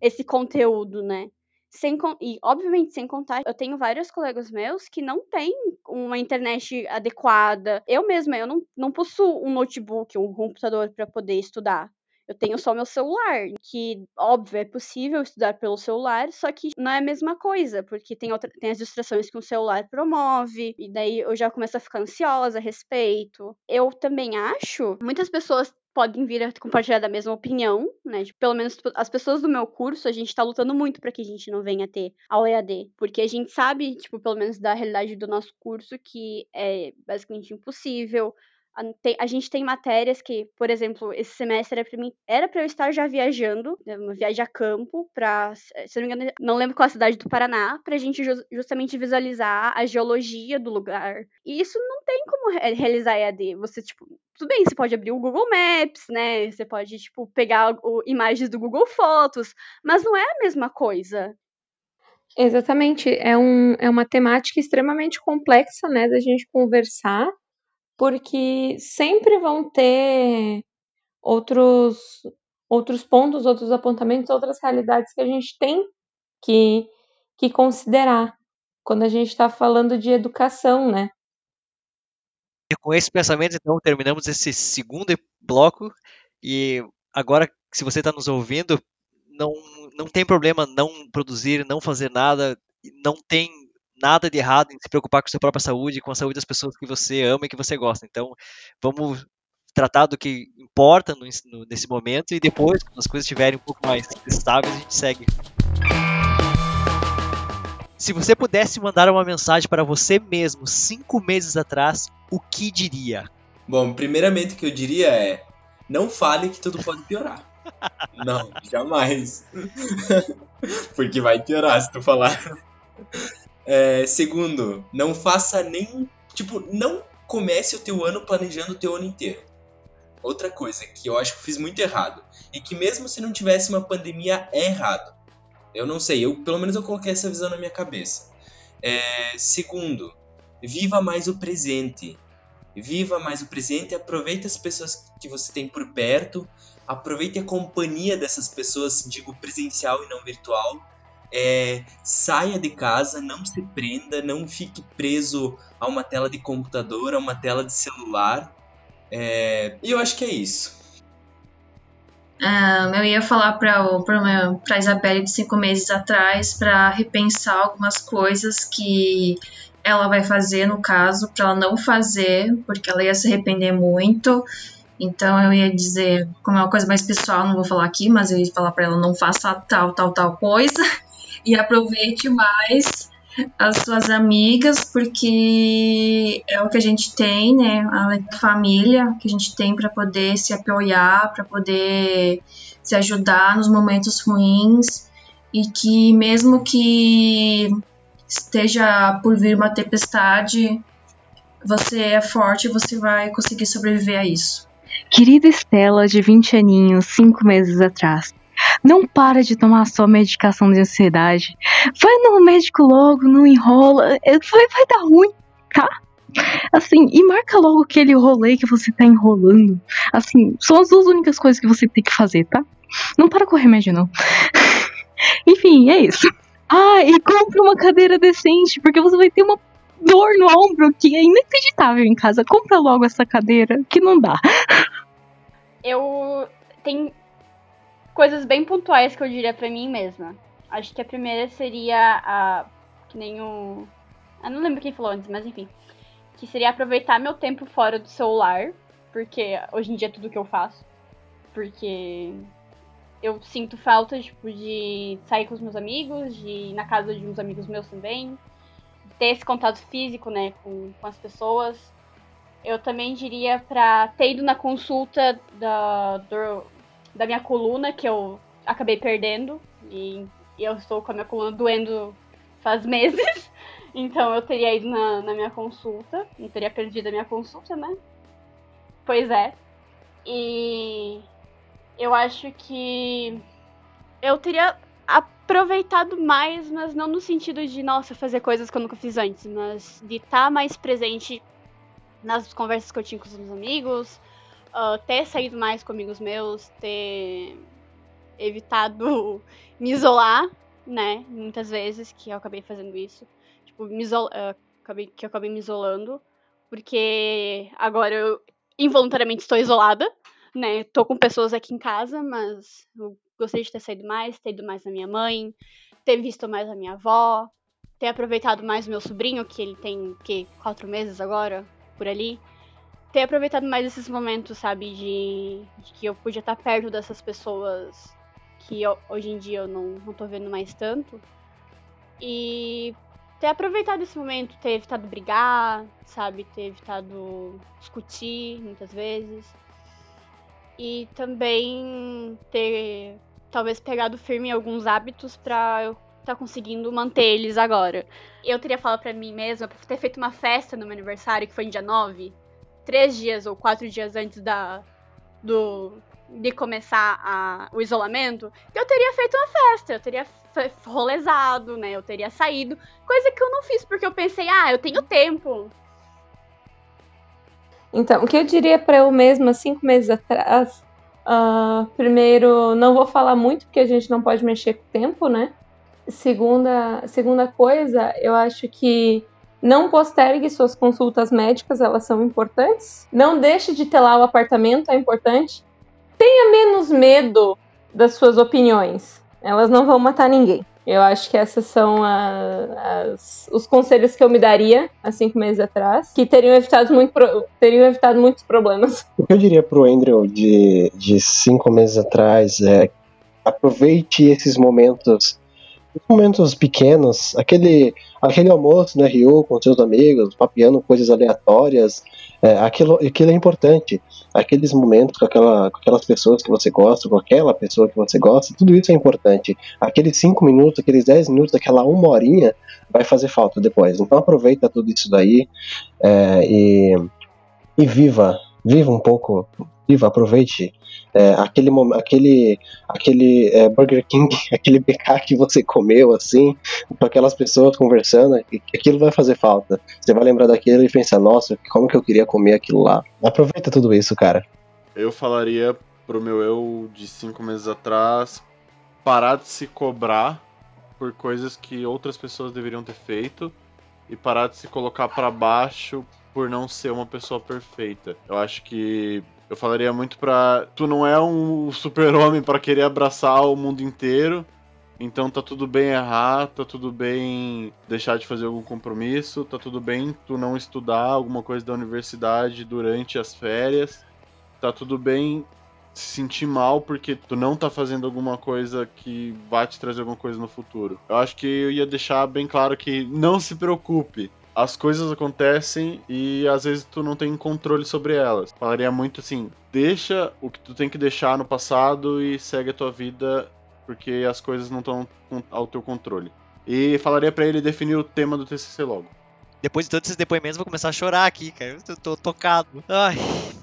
esse conteúdo, né? Sem, e, obviamente, sem contar, eu tenho vários colegas meus que não têm uma internet adequada. Eu mesma, eu não, não possuo um notebook, um computador para poder estudar. Eu tenho só meu celular, que, óbvio, é possível estudar pelo celular, só que não é a mesma coisa, porque tem, outra, tem as distrações que o celular promove, e daí eu já começo a ficar ansiosa a respeito. Eu também acho, muitas pessoas podem vir a compartilhar da mesma opinião, né? Tipo, pelo menos as pessoas do meu curso, a gente tá lutando muito para que a gente não venha ter aula EAD, porque a gente sabe, tipo, pelo menos da realidade do nosso curso que é basicamente impossível. A, a gente tem matérias que, por exemplo, esse semestre era pra eu estar já viajando, né, uma viagem a campo, pra, se não me engano, não lembro qual a cidade do Paraná, pra gente ju justamente visualizar a geologia do lugar. E isso não tem como re realizar EAD. Você, tipo, tudo bem, você pode abrir o Google Maps, né? Você pode, tipo, pegar o, imagens do Google Fotos, mas não é a mesma coisa. Exatamente, é, um, é uma temática extremamente complexa, né, da gente conversar, porque sempre vão ter outros, outros pontos, outros apontamentos, outras realidades que a gente tem que, que considerar quando a gente está falando de educação, né? E com esse pensamento, então, terminamos esse segundo bloco. E agora, se você está nos ouvindo, não, não tem problema não produzir, não fazer nada, não tem nada de errado em se preocupar com a sua própria saúde, com a saúde das pessoas que você ama e que você gosta. Então, vamos tratar do que importa no, no, nesse momento e depois, quando as coisas estiverem um pouco mais estáveis, a gente segue. Se você pudesse mandar uma mensagem para você mesmo cinco meses atrás, o que diria? Bom, primeiramente o que eu diria é: não fale que tudo pode piorar. não, jamais. Porque vai piorar se tu falar. É, segundo, não faça nem. Tipo, não comece o teu ano planejando o teu ano inteiro. Outra coisa que eu acho que fiz muito errado. E que mesmo se não tivesse uma pandemia, é errado. Eu não sei, eu pelo menos eu coloquei essa visão na minha cabeça. É, segundo, viva mais o presente. Viva mais o presente, aproveite as pessoas que você tem por perto, aproveite a companhia dessas pessoas, digo presencial e não virtual, é, saia de casa, não se prenda, não fique preso a uma tela de computador, a uma tela de celular. É, e eu acho que é isso. Um, eu ia falar para Isabelle de cinco meses atrás para repensar algumas coisas que ela vai fazer no caso, para ela não fazer, porque ela ia se arrepender muito. Então eu ia dizer, como é uma coisa mais pessoal, não vou falar aqui, mas eu ia falar para ela não faça tal, tal, tal coisa e aproveite mais as suas amigas, porque é o que a gente tem, né? A família que a gente tem para poder se apoiar, para poder se ajudar nos momentos ruins e que mesmo que esteja por vir uma tempestade, você é forte e você vai conseguir sobreviver a isso. Querida Estela, de 20 aninhos, 5 meses atrás, não para de tomar sua medicação de ansiedade. Vai no médico logo, não enrola. É, vai, vai dar ruim, tá? Assim, e marca logo aquele rolê que você tá enrolando. Assim, são as duas únicas coisas que você tem que fazer, tá? Não para com o remédio, não. Enfim, é isso. Ah, e compra uma cadeira decente, porque você vai ter uma dor no ombro que é inacreditável em casa. Compra logo essa cadeira, que não dá. Eu tenho coisas bem pontuais que eu diria para mim mesma. Acho que a primeira seria a. Que nem o. Eu não lembro quem falou antes, mas enfim. Que seria aproveitar meu tempo fora do celular. Porque hoje em dia é tudo que eu faço. Porque eu sinto falta, tipo, de sair com os meus amigos, de ir na casa de uns amigos meus também. Ter esse contato físico, né, com, com as pessoas. Eu também diria pra ter ido na consulta da, do, da minha coluna, que eu acabei perdendo. E eu estou com a minha coluna doendo faz meses. Então eu teria ido na, na minha consulta. Não teria perdido a minha consulta, né? Pois é. E eu acho que eu teria aproveitado mais, mas não no sentido de, nossa, fazer coisas que eu nunca fiz antes, mas de estar mais presente nas conversas que eu tinha com os meus amigos, uh, ter saído mais com amigos meus, ter evitado me isolar, né? Muitas vezes que eu acabei fazendo isso. Tipo, me isol... uh, acabei... que eu acabei me isolando. Porque agora eu involuntariamente estou isolada, né? Tô com pessoas aqui em casa, mas eu gostaria de ter saído mais, ter ido mais na minha mãe, ter visto mais a minha avó, ter aproveitado mais o meu sobrinho, que ele tem, que, quatro meses agora, por ali ter aproveitado mais esses momentos, sabe, de, de que eu podia estar perto dessas pessoas que eu, hoje em dia eu não, não tô vendo mais tanto. E ter aproveitado esse momento, ter evitado brigar, sabe, ter evitado discutir muitas vezes. E também ter talvez pegado firme em alguns hábitos para eu estar tá conseguindo manter eles agora. Eu teria falado para mim mesma pra ter feito uma festa no meu aniversário, que foi no dia 9, três dias ou quatro dias antes da, do, de começar a, o isolamento, eu teria feito uma festa, eu teria rolezado, né? Eu teria saído. Coisa que eu não fiz, porque eu pensei, ah, eu tenho tempo. Então, o que eu diria para eu mesma cinco meses atrás? Uh, primeiro, não vou falar muito, porque a gente não pode mexer com o tempo, né? Segunda, segunda coisa, eu acho que não postergue suas consultas médicas, elas são importantes. Não deixe de ter lá o apartamento, é importante. Tenha menos medo das suas opiniões. Elas não vão matar ninguém. Eu acho que esses são a, as, os conselhos que eu me daria há cinco meses atrás, que teriam evitado, muito, teriam evitado muitos problemas. O que eu diria pro Andrew de, de cinco meses atrás é aproveite esses momentos momentos pequenos, aquele, aquele almoço no Rio com seus amigos, papiando coisas aleatórias, é, aquilo, aquilo é importante. Aqueles momentos com, aquela, com aquelas pessoas que você gosta, com aquela pessoa que você gosta, tudo isso é importante. Aqueles cinco minutos, aqueles dez minutos, aquela uma horinha vai fazer falta depois. Então aproveita tudo isso daí é, e, e viva, viva um pouco, viva, aproveite é, aquele aquele aquele é, Burger King, aquele BK que você comeu assim, com aquelas pessoas conversando, aquilo vai fazer falta. Você vai lembrar daquilo e pensar, nossa, como que eu queria comer aquilo lá. Aproveita tudo isso, cara. Eu falaria pro meu eu de cinco meses atrás parar de se cobrar por coisas que outras pessoas deveriam ter feito e parar de se colocar para baixo por não ser uma pessoa perfeita. Eu acho que eu falaria muito pra. Tu não é um super-homem para querer abraçar o mundo inteiro. Então tá tudo bem errar, tá tudo bem deixar de fazer algum compromisso, tá tudo bem tu não estudar alguma coisa da universidade durante as férias, tá tudo bem se sentir mal porque tu não tá fazendo alguma coisa que vai te trazer alguma coisa no futuro. Eu acho que eu ia deixar bem claro que não se preocupe. As coisas acontecem e às vezes tu não tem controle sobre elas. Falaria muito assim: deixa o que tu tem que deixar no passado e segue a tua vida porque as coisas não estão ao teu controle. E falaria para ele definir o tema do TCC logo. Depois de todos esses depoimentos, vou começar a chorar aqui, cara. Eu tô tocado. Ai,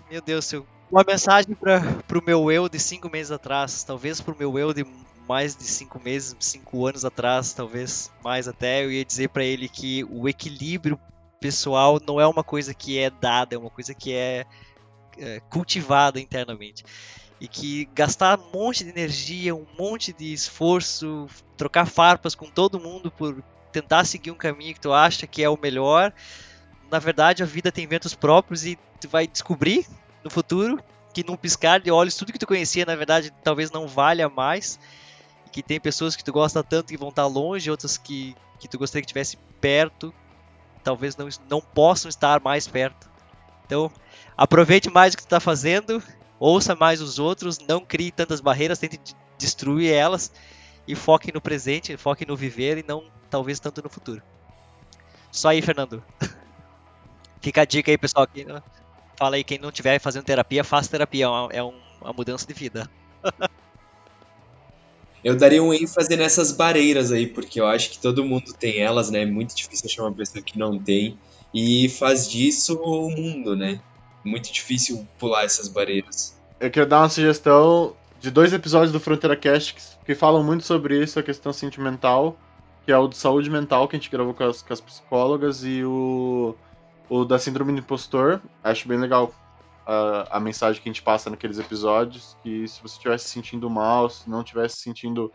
meu Deus, seu. Uma mensagem para pro meu eu de cinco meses atrás, talvez pro meu eu de mais de cinco meses, cinco anos atrás, talvez mais até, eu ia dizer para ele que o equilíbrio pessoal não é uma coisa que é dada, é uma coisa que é, é cultivada internamente. E que gastar um monte de energia, um monte de esforço, trocar farpas com todo mundo por tentar seguir um caminho que tu acha que é o melhor, na verdade a vida tem ventos próprios e tu vai descobrir no futuro que num piscar de olhos tudo que tu conhecia na verdade talvez não valha mais, que tem pessoas que tu gosta tanto que vão estar longe, outras que, que tu gostaria que estivesse perto, talvez não, não possam estar mais perto. Então, aproveite mais o que tu está fazendo, ouça mais os outros, não crie tantas barreiras, tente destruir elas e foque no presente, foque no viver e não talvez tanto no futuro. Só aí, Fernando. Fica a dica aí, pessoal. Não... Fala aí, quem não estiver fazendo terapia, faça terapia, é é uma mudança de vida. eu daria um ênfase nessas barreiras aí, porque eu acho que todo mundo tem elas, né? É muito difícil achar uma pessoa que não tem. E faz disso o mundo, né? muito difícil pular essas barreiras. Eu quero dar uma sugestão de dois episódios do Fronteira Cast que, que falam muito sobre isso, a questão sentimental, que é o de saúde mental, que a gente gravou com as, com as psicólogas, e o, o da síndrome do impostor. Acho bem legal a, a mensagem que a gente passa naqueles episódios, que se você estiver se sentindo mal, se não estiver se sentindo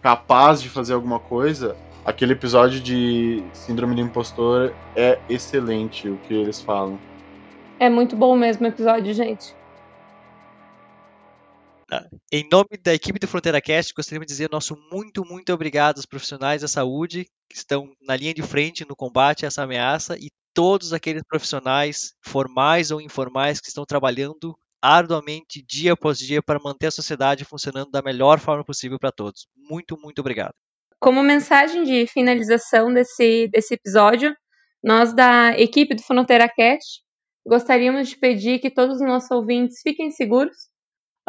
capaz de fazer alguma coisa, aquele episódio de síndrome do impostor é excelente o que eles falam. É muito bom mesmo o episódio, gente. Ah, em nome da equipe do Fronteira Cast, gostaríamos de dizer nosso muito, muito obrigado aos profissionais da saúde que estão na linha de frente no combate a essa ameaça e todos aqueles profissionais, formais ou informais, que estão trabalhando arduamente dia após dia para manter a sociedade funcionando da melhor forma possível para todos. Muito, muito obrigado. Como mensagem de finalização desse, desse episódio, nós da equipe do Fronteira gostaríamos de pedir que todos os nossos ouvintes fiquem seguros,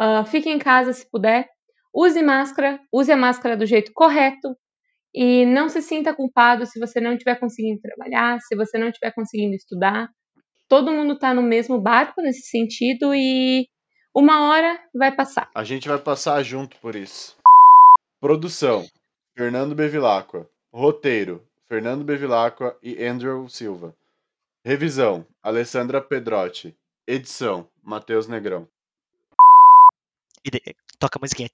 uh, fiquem em casa se puder, use máscara, use a máscara do jeito correto e não se sinta culpado se você não estiver conseguindo trabalhar, se você não estiver conseguindo estudar. Todo mundo está no mesmo barco nesse sentido e uma hora vai passar. A gente vai passar junto por isso. Produção: Fernando Bevilacqua. Roteiro: Fernando Bevilacqua e Andrew Silva. Revisão: Alessandra Pedrotti. Edição: Matheus Negrão. E. Toca a musiquinha.